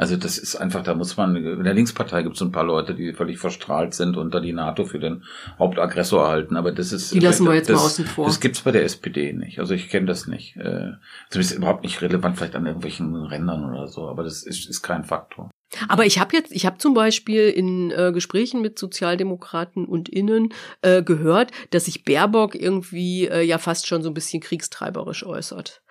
Also das ist einfach, da muss man, in der Linkspartei gibt es ein paar Leute, die völlig verstrahlt sind und da die NATO für den Hauptaggressor halten. Aber das ist Die lassen wir jetzt das, mal außen vor. Das gibt's bei der SPD nicht. Also ich kenne das nicht. Äh, Zumindest überhaupt nicht relevant, vielleicht an irgendwelchen Rändern oder so. Aber das ist, ist kein Faktor. Aber ich habe jetzt, ich habe zum Beispiel in äh, Gesprächen mit Sozialdemokraten und Innen äh, gehört, dass sich Baerbock irgendwie äh, ja fast schon so ein bisschen kriegstreiberisch äußert.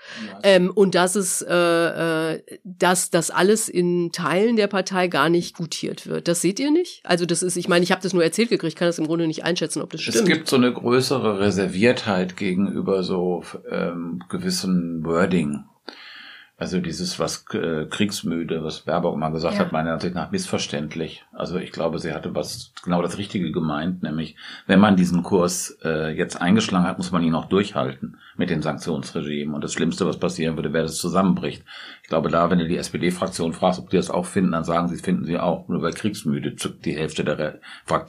Ähm, und dass es, äh, äh, dass das alles in Teilen der Partei gar nicht gutiert wird. Das seht ihr nicht? Also das ist, ich meine, ich habe das nur erzählt gekriegt, kann das im Grunde nicht einschätzen, ob das Es stimmt. gibt so eine größere Reserviertheit gegenüber so ähm, gewissen Wording. Also dieses was äh, kriegsmüde, was Baerbock mal gesagt Ja. hat, meiner Ansicht nach missverständlich. Also ich glaube, sie hatte was genau das Richtige gemeint, nämlich wenn man diesen Kurs äh, jetzt eingeschlagen hat, muss man ihn auch durchhalten mit den Sanktionsregimen. Und das Schlimmste, was passieren würde, wäre, dass es zusammenbricht. Ich glaube, da, wenn du die SPD-Fraktion fragst, ob die das auch finden, dann sagen sie, finden sie auch. Nur bei Kriegsmüde zuckt die Hälfte der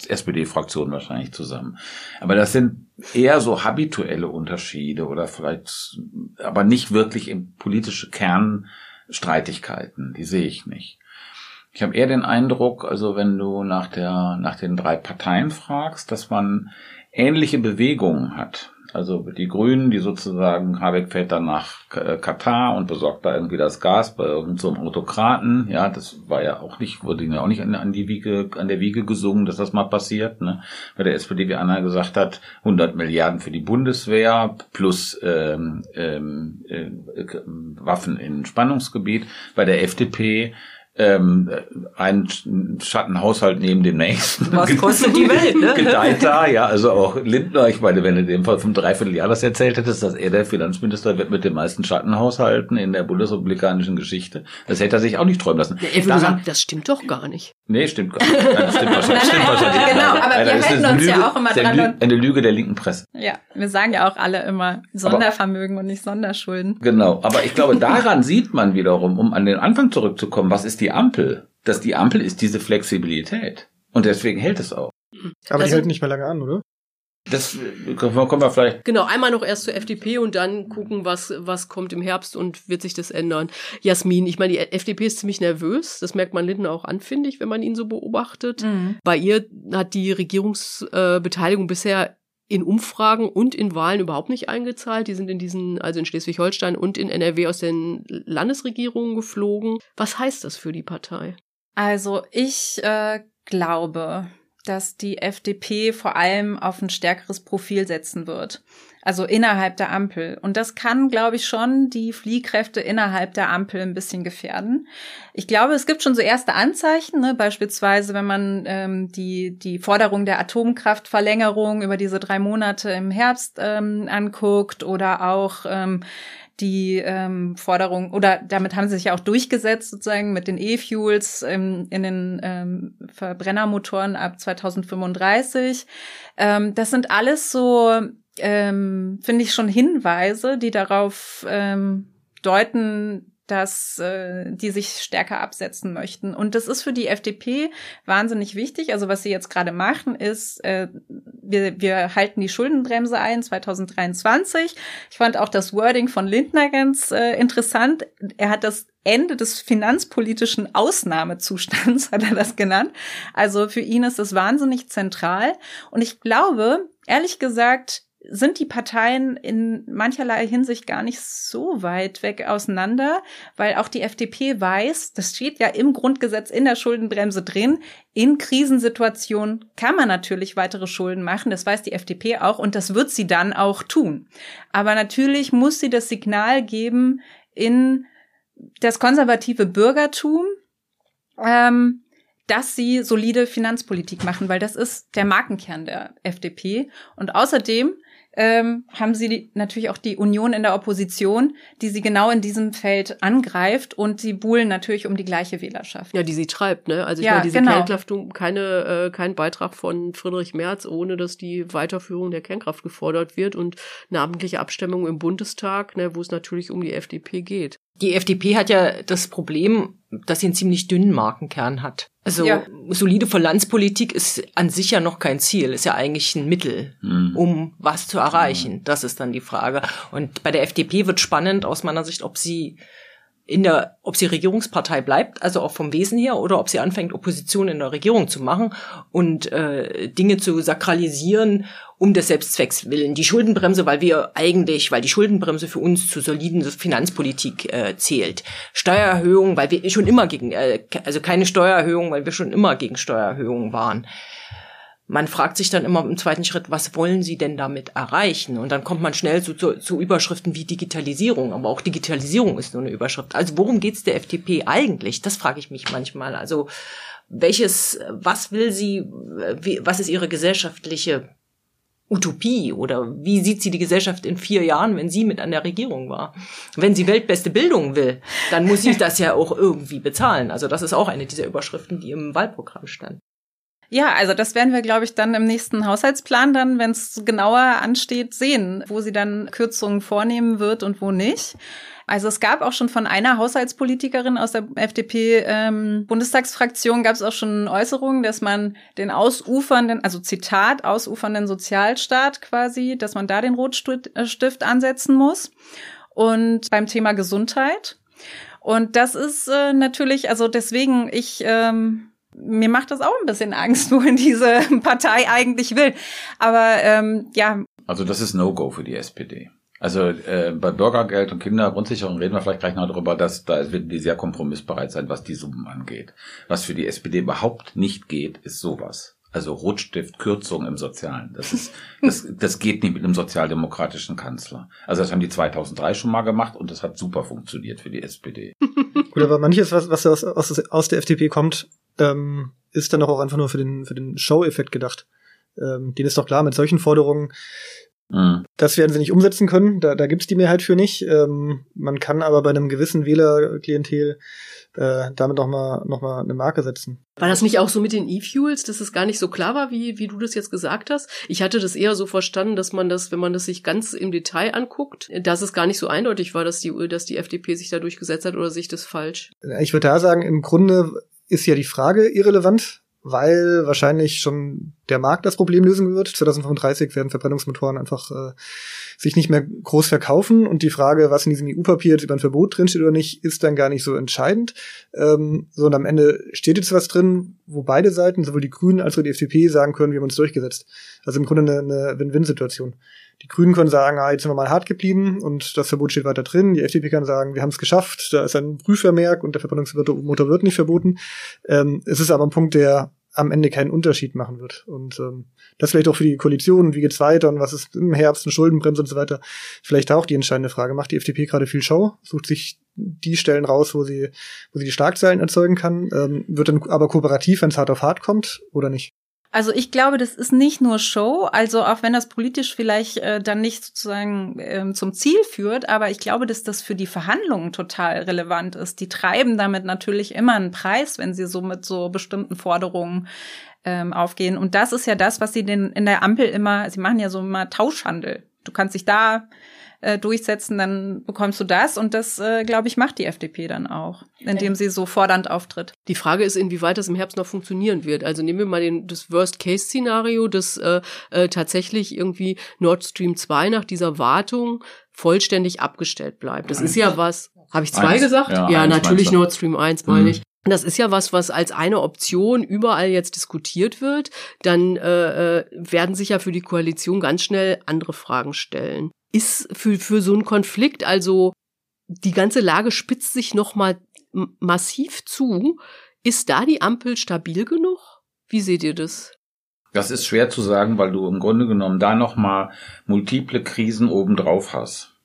SPD-Fraktion wahrscheinlich zusammen. Aber das sind eher so habituelle Unterschiede oder vielleicht, aber nicht wirklich im politische Kernstreitigkeiten. Die sehe ich nicht. Ich habe eher den Eindruck, also wenn du nach der, nach den drei Parteien fragst, dass man ähnliche Bewegungen hat. Also die Grünen, die sozusagen, Habeck fährt dann nach äh, Katar und besorgt da irgendwie das Gas bei irgendeinem so Autokraten. Ja, das war ja auch nicht, wurde ihnen ja auch nicht an, die Wiege, an der Wiege gesungen, dass das mal passiert. Ne? Bei der SPD, wie Anna gesagt hat, 100 Milliarden für die Bundeswehr plus ähm, ähm, äh, Waffen in Spannungsgebiet. Bei der FDP ähm, ein Schattenhaushalt neben dem nächsten. Was kostet die Welt, ne? Gedeiht da, ja, also auch Lindner, ich meine, wenn du in dem Fall vom Dreivierteljahr das erzählt hättest, dass er der Finanzminister wird mit den meisten Schattenhaushalten in der bundesrepublikanischen Geschichte, das hätte er sich auch nicht träumen lassen. Ja, er würde sagen, das stimmt doch gar nicht. Nee, stimmt gar nicht. Nein, das stimmt wahrscheinlich, stimmt wahrscheinlich Genau, aber Nein, wir halten eine uns ja Lüge- auch immer eine dran Lü- Eine Lüge der linken Presse. Ja, wir sagen ja auch alle immer Sondervermögen und nicht Sonderschulden. Genau, aber ich glaube, daran sieht man wiederum, um an den Anfang zurückzukommen, was ist die Ampel? Dass die Ampel ist diese Flexibilität. Und deswegen hält es auch. Aber die Also- hält nicht mehr lange an, oder? Das kommen wir vielleicht. Genau, einmal noch erst zur FDP und dann gucken, was, was kommt im Herbst und wird sich das ändern. Jasmin, ich meine, die FDP ist ziemlich nervös. Das merkt man Lindner auch an, finde ich, wenn man ihn so beobachtet. Mhm. Bei ihr hat die Regierungsbeteiligung bisher in Umfragen und in Wahlen überhaupt nicht eingezahlt. Die sind in diesen, also in Schleswig-Holstein und in NRW aus den Landesregierungen geflogen. Was heißt das für die Partei? Also ich äh, glaube, dass die FDP vor allem auf ein stärkeres Profil setzen wird. Also innerhalb der Ampel. Und das kann, glaube ich, schon die Fliehkräfte innerhalb der Ampel ein bisschen gefährden. Ich glaube, es gibt schon so erste Anzeichen, ne? beispielsweise wenn man ähm, die, die Forderung der Atomkraftverlängerung über diese drei Monate im Herbst ähm, anguckt oder auch ähm, die ähm, Forderung, oder damit haben sie sich ja auch durchgesetzt, sozusagen mit den E-Fuels ähm, in den ähm, Verbrennermotoren ab 2035. Ähm, das sind alles so, ähm, finde ich, schon Hinweise, die darauf ähm, deuten, dass äh, die sich stärker absetzen möchten. Und das ist für die FDP wahnsinnig wichtig. Also was sie jetzt gerade machen, ist, äh, wir, wir halten die Schuldenbremse ein 2023. Ich fand auch das Wording von Lindner ganz äh, interessant. Er hat das Ende des finanzpolitischen Ausnahmezustands, hat er das genannt. Also für ihn ist das wahnsinnig zentral. Und ich glaube, ehrlich gesagt, sind die Parteien in mancherlei Hinsicht gar nicht so weit weg auseinander, weil auch die FDP weiß, das steht ja im Grundgesetz in der Schuldenbremse drin, in Krisensituationen kann man natürlich weitere Schulden machen, das weiß die FDP auch und das wird sie dann auch tun. Aber natürlich muss sie das Signal geben in das konservative Bürgertum, ähm, dass sie solide Finanzpolitik machen, weil das ist der Markenkern der FDP. Und außerdem ähm, haben sie die, natürlich auch die Union in der Opposition, die sie genau in diesem Feld angreift und sie buhlen natürlich um die gleiche Wählerschaft. Ja, die sie treibt, ne? Also ich Ja, meine, diese genau. Kernkraftung, keine, äh, kein Beitrag von Friedrich Merz, ohne dass die Weiterführung der Kernkraft gefordert wird und eine abendliche Abstimmung im Bundestag, ne, wo es natürlich um die FDP geht. Die FDP hat ja das Problem, dass sie einen ziemlich dünnen Markenkern hat. Also Ja. solide Finanzpolitik ist an sich ja noch kein Ziel, ist ja eigentlich ein Mittel, Hm. um was zu erreichen. Das ist dann die Frage. Und bei der FDP wird spannend aus meiner Sicht, ob sie in der, ob sie Regierungspartei bleibt, also auch vom Wesen her, oder ob sie anfängt, Opposition in der Regierung zu machen und äh, Dinge zu sakralisieren, um des Selbstzwecks willen. Die Schuldenbremse, weil wir eigentlich, weil die Schuldenbremse für uns zu soliden Finanzpolitik äh, zählt. Steuererhöhung, weil wir schon immer gegen, äh, also keine Steuererhöhung, weil wir schon immer gegen Steuererhöhungen waren man fragt sich dann immer im zweiten Schritt, was wollen Sie denn damit erreichen? Und dann kommt man schnell zu, zu, zu Überschriften wie Digitalisierung. Aber auch Digitalisierung ist nur eine Überschrift. Also worum geht's der FDP eigentlich? Das frage ich mich manchmal. Also welches, was will sie, wie, was ist ihre gesellschaftliche Utopie oder wie sieht sie die Gesellschaft in vier Jahren, wenn sie mit an der Regierung war? Wenn sie weltbeste Bildung will, dann muss sie das ja auch irgendwie bezahlen. Also das ist auch eine dieser Überschriften, die im Wahlprogramm stand. Ja, also das werden wir, glaube ich, dann im nächsten Haushaltsplan dann, wenn es genauer ansteht, sehen, wo sie dann Kürzungen vornehmen wird und wo nicht. Also es gab auch schon von einer Haushaltspolitikerin aus der FDP-Bundestagsfraktion gab es auch schon Äußerungen, dass man den ausufernden, also Zitat, ausufernden Sozialstaat quasi, dass man da den Rotstift ansetzen muss. Und beim Thema Gesundheit. Und das ist äh, natürlich, also deswegen, ich ähm, mir macht das auch ein bisschen Angst, wohin diese Partei eigentlich will. Aber ähm, ja. Also das ist No-Go für die SPD. Also äh, bei Bürgergeld und Kindergrundsicherung reden wir vielleicht gleich noch darüber, dass da wird die sehr kompromissbereit sein, was die Summen angeht. Was für die SPD überhaupt nicht geht, ist sowas. Also Rotstift, Kürzung im Sozialen. Das ist, das, das geht nicht mit einem sozialdemokratischen Kanzler. Also das haben die 2003 schon mal gemacht und das hat super funktioniert für die SPD. Gut, aber manches, was, was aus, aus, aus der FDP kommt, ähm, ist dann auch einfach nur für den, für den Show-Effekt gedacht. Ähm, den ist doch klar, mit solchen Forderungen, mhm. das werden sie nicht umsetzen können. Da, da gibt's die Mehrheit für nicht. Ähm, man kann aber bei einem gewissen Wählerklientel äh, damit noch mal, noch mal eine Marke setzen. War das nicht auch so mit den E-Fuels, dass es gar nicht so klar war, wie, wie du das jetzt gesagt hast? Ich hatte das eher so verstanden, dass man das, wenn man das sich ganz im Detail anguckt, dass es gar nicht so eindeutig war, dass die, dass die FDP sich da durchgesetzt hat oder sich das falsch? Ich würde da sagen, im Grunde ist ja die Frage irrelevant, weil wahrscheinlich schon der Markt das Problem lösen wird. 2035 werden Verbrennungsmotoren einfach äh, sich nicht mehr groß verkaufen und die Frage, was in diesem EU-Papier jetzt über ein Verbot drinsteht oder nicht, ist dann gar nicht so entscheidend. Ähm, so und am Ende steht jetzt was drin, wo beide Seiten, sowohl die Grünen als auch die FDP, sagen können, wir haben uns durchgesetzt. Also im Grunde eine, eine Win-Win-Situation. Die Grünen können sagen, ah, jetzt sind wir mal hart geblieben und das Verbot steht weiter drin. Die FDP kann sagen, wir haben es geschafft, da ist ein Prüfvermerk und der Verbrennungsmotor wird nicht verboten. Ähm, es ist aber ein Punkt, der am Ende keinen Unterschied machen wird. Und ähm, das vielleicht auch für die Koalition, wie geht's weiter und was ist im Herbst, eine Schuldenbremse und so weiter, vielleicht auch die entscheidende Frage. Macht die FDP gerade viel Show, sucht sich die Stellen raus, wo sie, wo sie die Schlagzeilen erzeugen kann, ähm, wird dann aber kooperativ, wenn es hart auf hart kommt, oder nicht? Also ich glaube, das ist nicht nur Show, also auch wenn das politisch vielleicht äh, dann nicht sozusagen ähm, zum Ziel führt, aber ich glaube, dass das für die Verhandlungen total relevant ist. Die treiben damit natürlich immer einen Preis, wenn sie so mit so bestimmten Forderungen ähm, aufgehen. Und das ist ja das, was sie denn in der Ampel immer, sie machen ja so immer Tauschhandel. Du kannst dich da äh, durchsetzen, dann bekommst du das. Und das, äh, glaube ich, macht die FDP dann auch, indem sie so fordernd auftritt. Die Frage ist, inwieweit das im Herbst noch funktionieren wird. Also nehmen wir mal den, das Worst-Case-Szenario, dass äh, äh, tatsächlich irgendwie Nord Stream 2 nach dieser Wartung vollständig abgestellt bleibt. Das ist ja was. Habe ich zwei eins, gesagt? Ja, ja natürlich Nord Stream 1 meine mhm. ich. Das ist ja was, was als eine Option überall jetzt diskutiert wird. Dann äh, äh werden sich ja für die Koalition ganz schnell andere Fragen stellen ist für, für so einen Konflikt, also die ganze Lage spitzt sich nochmal massiv zu. Ist da die Ampel stabil genug? Wie seht ihr das? Das ist schwer zu sagen, weil du im Grunde genommen da nochmal multiple Krisen obendrauf hast.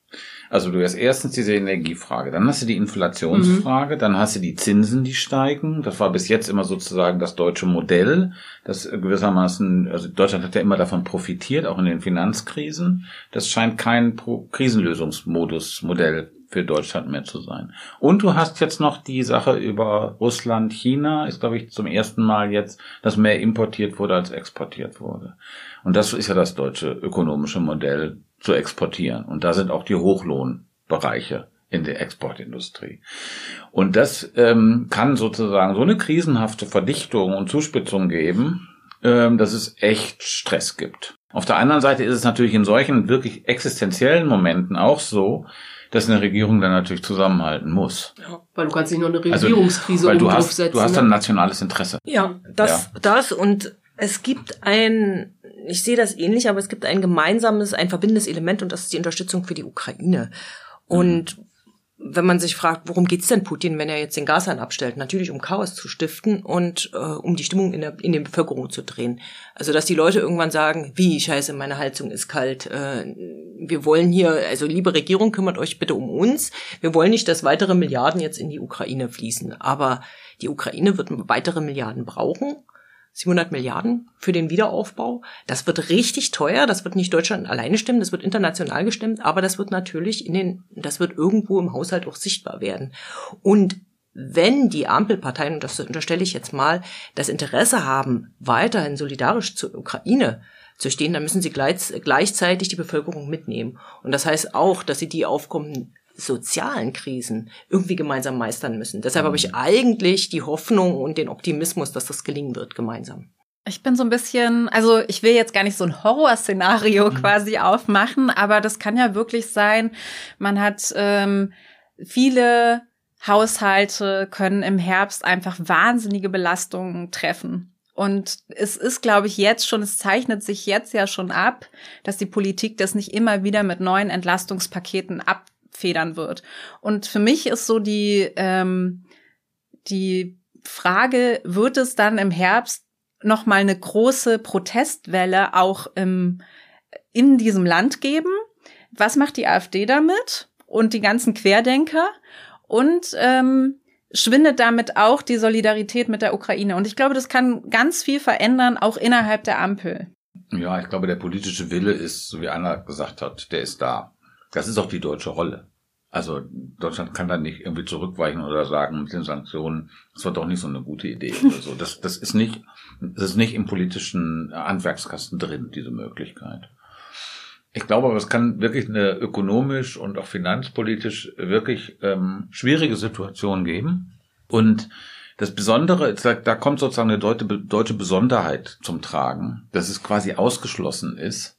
Also du hast erstens diese Energiefrage, dann hast du die Inflationsfrage, mhm. dann hast du die Zinsen, die steigen. Das war bis jetzt immer sozusagen das deutsche Modell, das gewissermaßen, also Deutschland hat ja immer davon profitiert, auch in den Finanzkrisen. Das scheint kein Krisenlösungsmodus, Modell für Deutschland mehr zu sein. Und du hast jetzt noch die Sache über Russland, China, ist glaube ich zum ersten Mal jetzt, dass mehr importiert wurde als exportiert wurde. Und das ist ja das deutsche ökonomische Modell zu exportieren. Und da sind auch die Hochlohnbereiche in der Exportindustrie. Und das ähm, kann sozusagen so eine krisenhafte Verdichtung und Zuspitzung geben, ähm, dass es echt Stress gibt. Auf der anderen Seite ist es natürlich in solchen wirklich existenziellen Momenten auch so, dass eine Regierung dann natürlich zusammenhalten muss. Ja, weil du kannst nicht noch eine also, Regierungskrise also, weil du hast, Du hast ne? ein nationales Interesse. Ja, das, ja. das und es gibt ein, ich sehe das ähnlich, aber es gibt ein gemeinsames, ein verbindendes Element und das ist die Unterstützung für die Ukraine. Und wenn man sich fragt, worum geht's denn Putin, wenn er jetzt den Gashahn abstellt? Natürlich, um Chaos zu stiften und äh, um die Stimmung in der, in der Bevölkerung zu drehen. Also, dass die Leute irgendwann sagen, wie, scheiße, meine Heizung ist kalt. Äh, wir wollen hier, also liebe Regierung, kümmert euch bitte um uns. Wir wollen nicht, dass weitere Milliarden jetzt in die Ukraine fließen. Aber die Ukraine wird weitere Milliarden brauchen. 700 Milliarden für den Wiederaufbau. Das wird richtig teuer. Das wird nicht Deutschland alleine stimmen. Das wird international gestimmt. Aber das wird natürlich in den, das wird irgendwo im Haushalt auch sichtbar werden. Und wenn die Ampelparteien, und das unterstelle ich jetzt mal, das Interesse haben, weiterhin solidarisch zur Ukraine zu stehen, dann müssen sie gleichzeitig die Bevölkerung mitnehmen. Und das heißt auch, dass sie die Aufkommen sozialen Krisen irgendwie gemeinsam meistern müssen. Deshalb habe ich mhm. eigentlich die Hoffnung und den Optimismus, dass das gelingen wird gemeinsam. Ich bin so ein bisschen, also ich will jetzt gar nicht so ein Horrorszenario mhm. quasi aufmachen, aber das kann ja wirklich sein, man hat ähm, viele Haushalte können im Herbst einfach wahnsinnige Belastungen treffen. Und es ist, glaube ich, jetzt schon, es zeichnet sich jetzt ja schon ab, dass die Politik das nicht immer wieder mit neuen Entlastungspaketen abfedern wird. Und für mich ist so die, ähm, die Frage, wird es dann im Herbst noch mal eine große Protestwelle auch im, in diesem Land geben? Was macht die AfD damit und die ganzen Querdenker? Und ähm, schwindet damit auch die Solidarität mit der Ukraine. Und ich glaube, das kann ganz viel verändern, auch innerhalb der Ampel. Ja, ich glaube, der politische Wille ist, so wie Anna gesagt hat, der ist da. Das ist auch die deutsche Rolle. Also Deutschland kann da nicht irgendwie zurückweichen oder sagen mit den Sanktionen, das war doch nicht so eine gute Idee oder so. Das, das ist nicht, das ist nicht im politischen Handwerkskasten drin, diese Möglichkeit. Ich glaube aber, es kann wirklich eine ökonomisch und auch finanzpolitisch wirklich ähm, schwierige Situation geben. Und das Besondere, da kommt sozusagen eine deutsche Besonderheit zum Tragen, dass es quasi ausgeschlossen ist,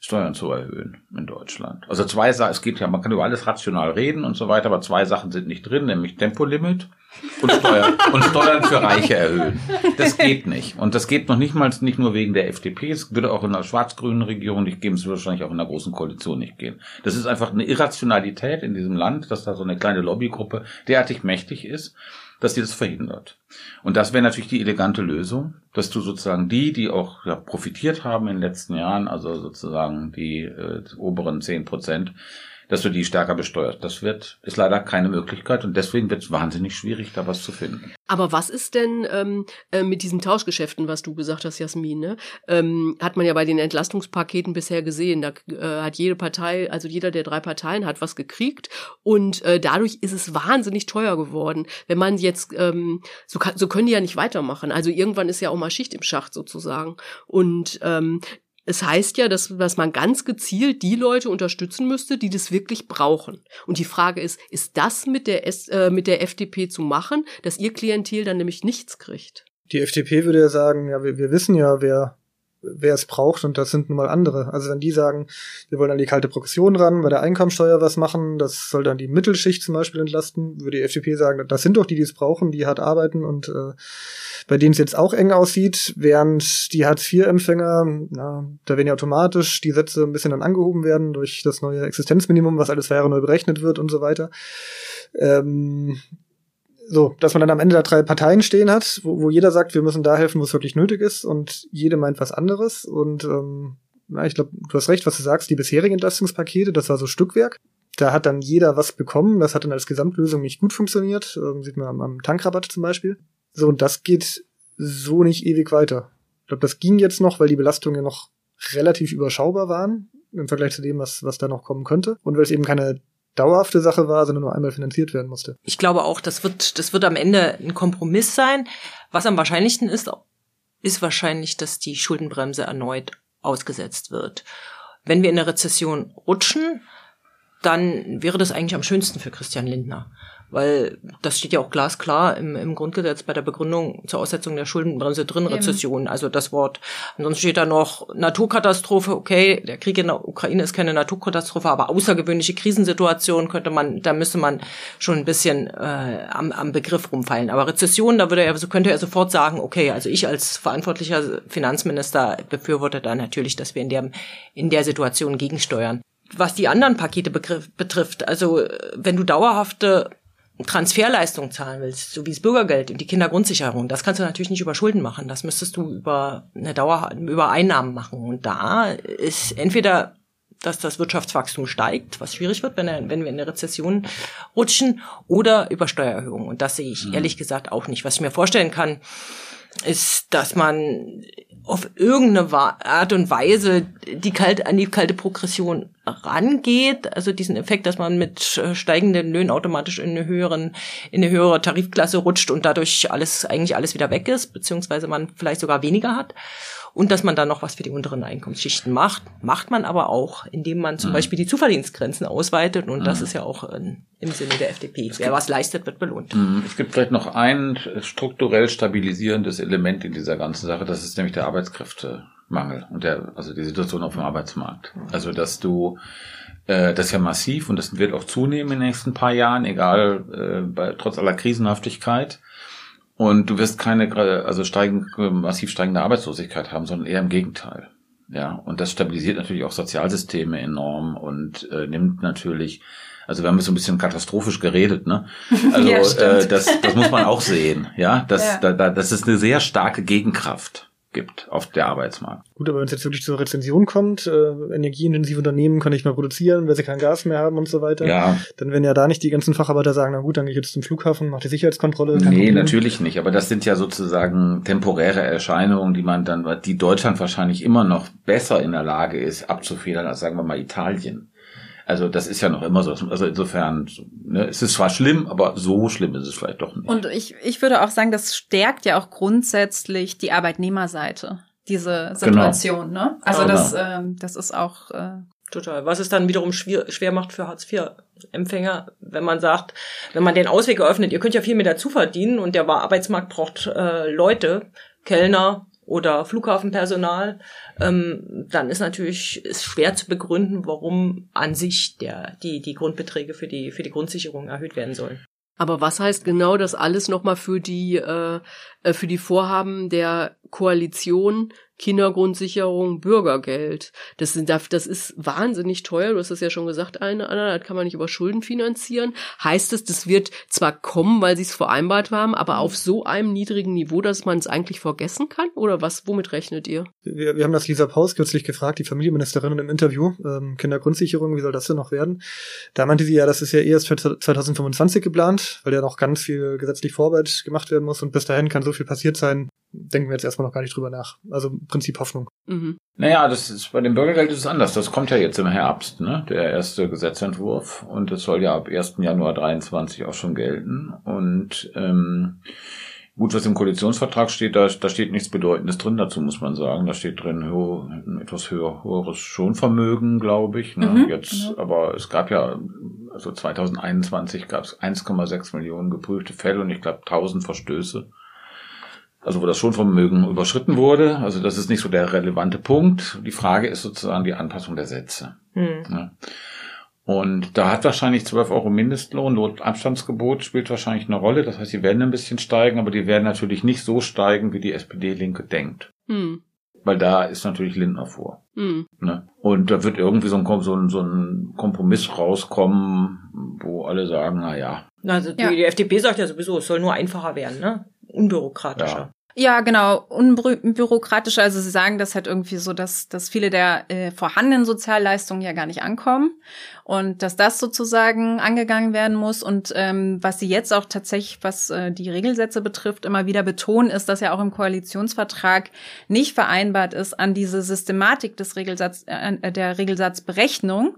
Steuern zu erhöhen in Deutschland. Also zwei Sachen, es geht ja, man kann über alles rational reden und so weiter, aber zwei Sachen sind nicht drin, nämlich Tempolimit und Steuern, und Steuern für Reiche erhöhen. Das geht nicht. Und das geht noch nicht mal nicht nur wegen der FDP, es würde auch in einer schwarz-grünen Regierung nicht geben, es würde wahrscheinlich auch in einer großen Koalition nicht gehen. Das ist einfach eine Irrationalität in diesem Land, dass da so eine kleine Lobbygruppe derartig mächtig ist, dass die das verhindert. Und das wäre natürlich die elegante Lösung, dass du sozusagen die, die auch ja, profitiert haben in den letzten Jahren, also sozusagen die äh, oberen zehn Prozent, dass du die stärker besteuerst. Das wird, ist leider keine Möglichkeit und deswegen wird es wahnsinnig schwierig, da was zu finden. Aber was ist denn ähm, äh, mit diesen Tauschgeschäften, was du gesagt hast, Jasmin? Ne? Ähm, hat man ja bei den Entlastungspaketen bisher gesehen. Da äh, hat jede Partei, also jeder der drei Parteien hat was gekriegt und äh, dadurch ist es wahnsinnig teuer geworden. Wenn man jetzt, ähm, so, kann, so können die ja nicht weitermachen. Also irgendwann ist ja auch mal Schicht im Schacht sozusagen. Und ähm, es heißt ja, dass, dass man ganz gezielt die Leute unterstützen müsste, die das wirklich brauchen. Und die Frage ist, ist das mit der, S, äh, mit der FDP zu machen, dass ihr Klientel dann nämlich nichts kriegt? Die FDP würde ja sagen, ja, wir, wir wissen ja, wer wer es braucht und das sind nun mal andere. Also wenn die sagen, wir wollen an die kalte Progression ran, bei der Einkommensteuer was machen, das soll dann die Mittelschicht zum Beispiel entlasten, würde die FDP sagen, das sind doch die, die es brauchen, die hart arbeiten und äh, bei denen es jetzt auch eng aussieht, während die Hartz-IV-Empfänger, na, da werden ja automatisch die Sätze ein bisschen dann angehoben werden durch das neue Existenzminimum, was alles Jahre neu berechnet wird und so weiter. Ähm, so, dass man dann am Ende da drei Parteien stehen hat, wo, wo jeder sagt, wir müssen da helfen, wo es wirklich nötig ist und jede meint was anderes und ähm, na, ich glaube, du hast recht, was du sagst, die bisherigen Entlastungspakete, das war so Stückwerk. Da hat dann jeder was bekommen, das hat dann als Gesamtlösung nicht gut funktioniert, ähm, sieht man am, am Tankrabatt zum Beispiel. So, und das geht so nicht ewig weiter. Ich glaube, das ging jetzt noch, weil die Belastungen noch relativ überschaubar waren im Vergleich zu dem, was, was da noch kommen könnte. Und weil es eben keine dauerhafte Sache war, sondern nur einmal finanziert werden musste. Ich glaube auch, das wird, das wird am Ende ein Kompromiss sein. Was am wahrscheinlichsten ist, ist wahrscheinlich, dass die Schuldenbremse erneut ausgesetzt wird. Wenn wir in eine Rezession rutschen, dann wäre das eigentlich am schönsten für Christian Lindner weil das steht ja auch glasklar im, im Grundgesetz bei der Begründung zur Aussetzung der Schuldenbremse drin, Rezession, also das Wort. Ansonsten steht da noch Naturkatastrophe, okay, der Krieg in der Ukraine ist keine Naturkatastrophe, aber außergewöhnliche Krisensituation könnte man, da müsste man schon ein bisschen äh, am, am Begriff rumfallen. Aber Rezession, da würde er, so könnte er sofort sagen, okay, also ich als verantwortlicher Finanzminister befürworte da natürlich, dass wir in der, in der Situation gegensteuern was die anderen Pakete betrifft, also wenn du dauerhafte Transferleistung zahlen willst, so wie das Bürgergeld und die Kindergrundsicherung, das kannst du natürlich nicht über Schulden machen. Das müsstest du über eine Dauer, über Einnahmen machen. Und da ist entweder, dass das Wirtschaftswachstum steigt, was schwierig wird, wenn, wenn wir in eine Rezession rutschen, oder über Steuererhöhungen. Und das sehe ich mhm. ehrlich gesagt auch nicht. Was ich mir vorstellen kann, ist, dass man auf irgendeine Art und Weise die kalte, an die kalte Progression rangeht, also diesen Effekt, dass man mit steigenden Löhnen automatisch in eine höheren, in eine höhere Tarifklasse rutscht und dadurch alles, eigentlich alles wieder weg ist, beziehungsweise man vielleicht sogar weniger hat und dass man dann noch was für die unteren Einkommensschichten macht. Macht man aber auch, indem man zum mhm. Beispiel die Zuverdienstgrenzen ausweitet und mhm. das ist ja auch in, im Sinne der FDP. Es Wer was leistet, wird belohnt. Mhm. Es gibt vielleicht noch ein strukturell stabilisierendes Element in dieser ganzen Sache, das ist nämlich der Arbeitskräftemangel und der, also die Situation auf dem Arbeitsmarkt. Also dass du äh, das ist ja massiv und das wird auch zunehmen in den nächsten paar Jahren, egal äh, bei, trotz aller Krisenhaftigkeit. Und du wirst keine, also steigend, massiv steigende Arbeitslosigkeit haben, sondern eher im Gegenteil. Ja, und das stabilisiert natürlich auch Sozialsysteme enorm und äh, nimmt natürlich, also wir haben so ein bisschen katastrophisch geredet, ne? Also Ja, äh, das, das muss man auch sehen, ja, dass Ja. Da, da, dass es eine sehr starke Gegenkraft gibt auf der Arbeitsmarkt. Gut, aber wenn es jetzt wirklich zur Rezension kommt, äh, energieintensive Unternehmen können nicht mehr produzieren, weil sie kein Gas mehr haben und so weiter, Ja, dann werden ja da nicht die ganzen Facharbeiter sagen, na gut, dann gehe ich jetzt zum Flughafen, mache die Sicherheitskontrolle. Nee, natürlich nicht. Aber das sind ja sozusagen temporäre Erscheinungen, die man dann, die Deutschland wahrscheinlich immer noch besser in der Lage ist, abzufedern, als sagen wir mal Italien. Also das ist ja noch immer so. Also insofern, ne, es ist zwar schlimm, aber so schlimm ist es vielleicht doch nicht. Und ich, ich würde auch sagen, das stärkt ja auch grundsätzlich die Arbeitnehmerseite, diese Situation. Ne? Also Genau. das, ähm, das ist auch äh, Total. Was es dann wiederum schwer, schwer macht für Hartz-IV-Empfänger, wenn man sagt, wenn man den Ausweg eröffnet, ihr könnt ja viel mehr dazu verdienen und der Arbeitsmarkt braucht äh, Leute, Kellner oder Flughafenpersonal, ähm, dann ist natürlich ist schwer zu begründen, warum an sich der, die, die Grundbeträge für die, für die Grundsicherung erhöht werden sollen. Aber was heißt genau das alles nochmal für die äh, äh, für die Vorhaben der Koalition Kindergrundsicherung Bürgergeld? Das sind das ist wahnsinnig teuer. Du hast es ja schon gesagt, eine Anna, das kann man nicht über Schulden finanzieren. Heißt es, das wird zwar kommen, weil sie es vereinbart haben, aber auf so einem niedrigen Niveau, dass man es eigentlich vergessen kann? Oder was? Womit rechnet ihr? Wir, wir haben das Lisa Paus kürzlich gefragt, die Familienministerin im Interview, ähm, Kindergrundsicherung, wie soll das denn noch werden? Da meinte sie ja, das ist ja erst für 2025 geplant, weil ja noch ganz viel gesetzlich Vorarbeit gemacht werden muss und bis dahin kann so viel passiert sein, denken wir jetzt erstmal noch gar nicht drüber nach. Also im Prinzip Hoffnung. Mhm. Naja, das ist bei dem Bürgergeld ist es anders. Das kommt ja jetzt im Herbst, ne? Der erste Gesetzentwurf. Und das soll ja ab 1. Januar 23 auch schon gelten. Und ähm, gut, was im Koalitionsvertrag steht, da, da steht nichts Bedeutendes drin dazu, muss man sagen. Da steht drin ho ein etwas höher, höheres Schonvermögen, glaube ich. Ne? Mhm, jetzt, genau. aber es gab ja, also 2021 gab es 1,6 Millionen geprüfte Fälle und ich glaube 1000 Verstöße also wo das Schonvermögen überschritten wurde. Also das ist nicht so der relevante Punkt. Die Frage ist sozusagen die Anpassung der Sätze. Hm. Ne? Und da hat wahrscheinlich 12 Euro Mindestlohn, Notabstandsgebot spielt wahrscheinlich eine Rolle. Das heißt, die werden ein bisschen steigen, aber die werden natürlich nicht so steigen, wie die SPD-Linke denkt. Hm. Weil da ist natürlich Lindner vor. Hm. Ne? Und da wird irgendwie so ein, so, ein, so ein Kompromiss rauskommen, wo alle sagen, na ja, Also die, Ja. die FDP sagt ja sowieso, es soll nur einfacher werden, ne? Unbürokratischer. Ja, genau, unbürokratischer. Also sie sagen das halt irgendwie so, dass, dass viele der äh, vorhandenen Sozialleistungen ja gar nicht ankommen und dass das sozusagen angegangen werden muss. Und ähm, was sie jetzt auch tatsächlich, was äh, die Regelsätze betrifft, immer wieder betonen, ist, dass ja auch im Koalitionsvertrag nicht vereinbart ist, an diese Systematik des Regelsatz, äh, der Regelsatzberechnung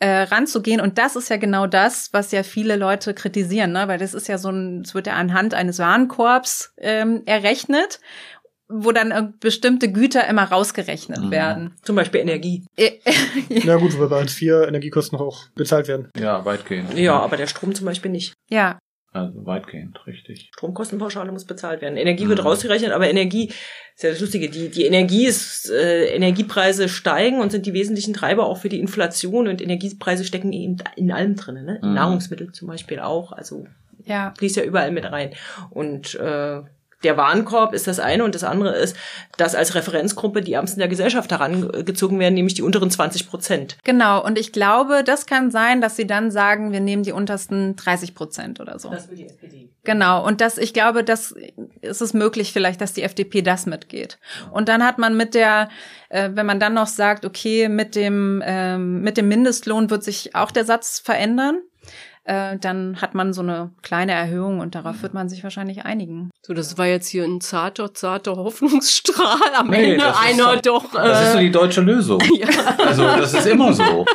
äh, ranzugehen. Und das ist ja genau das, was ja viele Leute kritisieren, ne? weil das ist ja so ein, es wird ja anhand eines Warenkorbs ähm, errechnet, wo dann äh, bestimmte Güter immer rausgerechnet Mhm. werden. Zum Beispiel Energie. Äh, Na gut, weil bei Hartz IV Energiekosten noch auch bezahlt werden. ja, weitgehend. Ja, aber der Strom zum Beispiel nicht. ja, Also weitgehend, richtig. Stromkostenpauschale muss bezahlt werden. Energie Mhm. wird rausgerechnet, aber Energie ist ja das Lustige. Die, die Energie ist, äh, Energiepreise steigen und sind die wesentlichen Treiber auch für die Inflation und Energiepreise stecken eben in allem drin, ne? In Mhm. Nahrungsmittel zum Beispiel auch. Also ja. fließt ja überall mit rein. Und äh, der Warenkorb ist das eine und das andere ist, dass als Referenzgruppe die Ärmsten der Gesellschaft herangezogen werden, nämlich die unteren 20 Prozent. Genau. Und ich glaube, das kann sein, dass sie dann sagen, wir nehmen die untersten 30 Prozent oder so. will die SPD. Genau, und das, ich glaube, das ist es möglich vielleicht, dass die FDP das mitgeht. Und dann hat man mit der, äh, wenn man dann noch sagt, okay, mit dem, ähm, mit dem Mindestlohn wird sich auch der Satz verändern, äh, dann hat man so eine kleine Erhöhung und darauf wird man sich wahrscheinlich einigen. So, das war jetzt hier ein zarter, zarter Hoffnungsstrahl. Am Nee, Ende einer doch- doch. Das ist so äh, die deutsche Lösung. Also das ist immer so.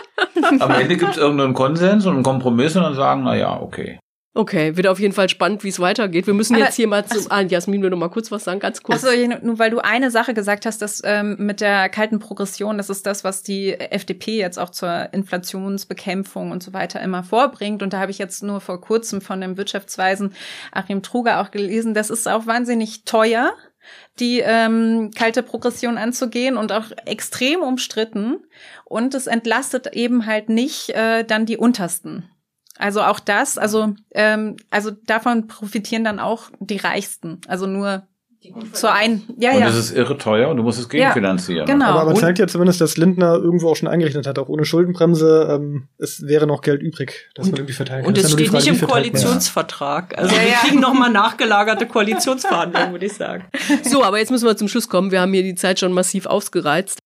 Am Ende gibt es irgendeinen Konsens und einen Kompromiss und dann sagen, na ja, okay. Okay, wird auf jeden Fall spannend, wie es weitergeht. Wir müssen Aber- jetzt hier mal zum. Ah, Jasmin will noch mal kurz was sagen, ganz kurz. Achso, nur weil du eine Sache gesagt hast, dass ähm, mit der kalten Progression, das ist das, was die FDP jetzt auch zur Inflationsbekämpfung und so weiter immer vorbringt. Und da habe ich jetzt nur vor kurzem von dem Wirtschaftsweisen Achim Truger auch gelesen, das ist auch wahnsinnig teuer die ähm, kalte Progression anzugehen und auch extrem umstritten. Und es entlastet eben halt nicht äh, dann die untersten. Also auch das, also ähm, also davon profitieren dann auch die Reichsten. Also nur zur ein, ja und ja. es ist irre teuer und du musst es gegenfinanzieren. genau. Aber man Und- zeigt ja zumindest, dass Lindner irgendwo auch schon eingerechnet hat, auch ohne Schuldenbremse, ähm, es wäre noch Geld übrig, das man irgendwie verteilen kann. Und es ja steht nicht Frage, im man es. Koalitionsvertrag. Also Ja, wir ja. kriegen nochmal nachgelagerte Koalitionsverhandlungen, würde ich sagen. So, aber jetzt müssen wir zum Schluss kommen. Wir haben hier die Zeit schon massiv ausgereizt.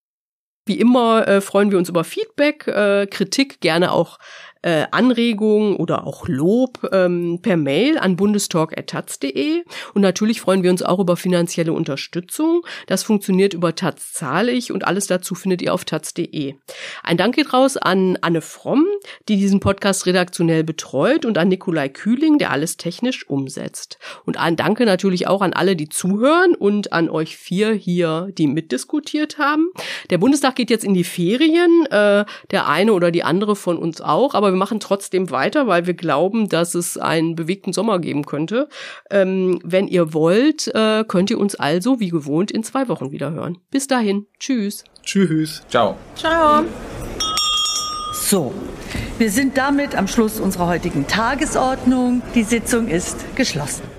Wie immer äh, freuen wir uns über Feedback, äh, Kritik, gerne auch äh, Anregungen oder auch Lob ähm, per Mail an bundestalk.taz.de. Und natürlich freuen wir uns auch über finanzielle Unterstützung. Das funktioniert über Taz zahle ich und alles dazu findet ihr auf taz.de. Ein Dank geht raus an Anne Fromm, die diesen Podcast redaktionell betreut und an Nikolai Kühling, der alles technisch umsetzt. Und ein Danke natürlich auch an alle, die zuhören und an euch vier hier, die mitdiskutiert haben. Der Bundestag geht jetzt in die Ferien, äh, der eine oder die andere von uns auch, aber machen trotzdem weiter, weil wir glauben, dass es einen bewegten Sommer geben könnte. Ähm, wenn ihr wollt, äh, könnt ihr uns also wie gewohnt in zwei Wochen wieder hören. Bis dahin, tschüss. Tschüss. Ciao. Ciao. So, wir sind damit am Schluss unserer heutigen Tagesordnung. Die Sitzung ist geschlossen.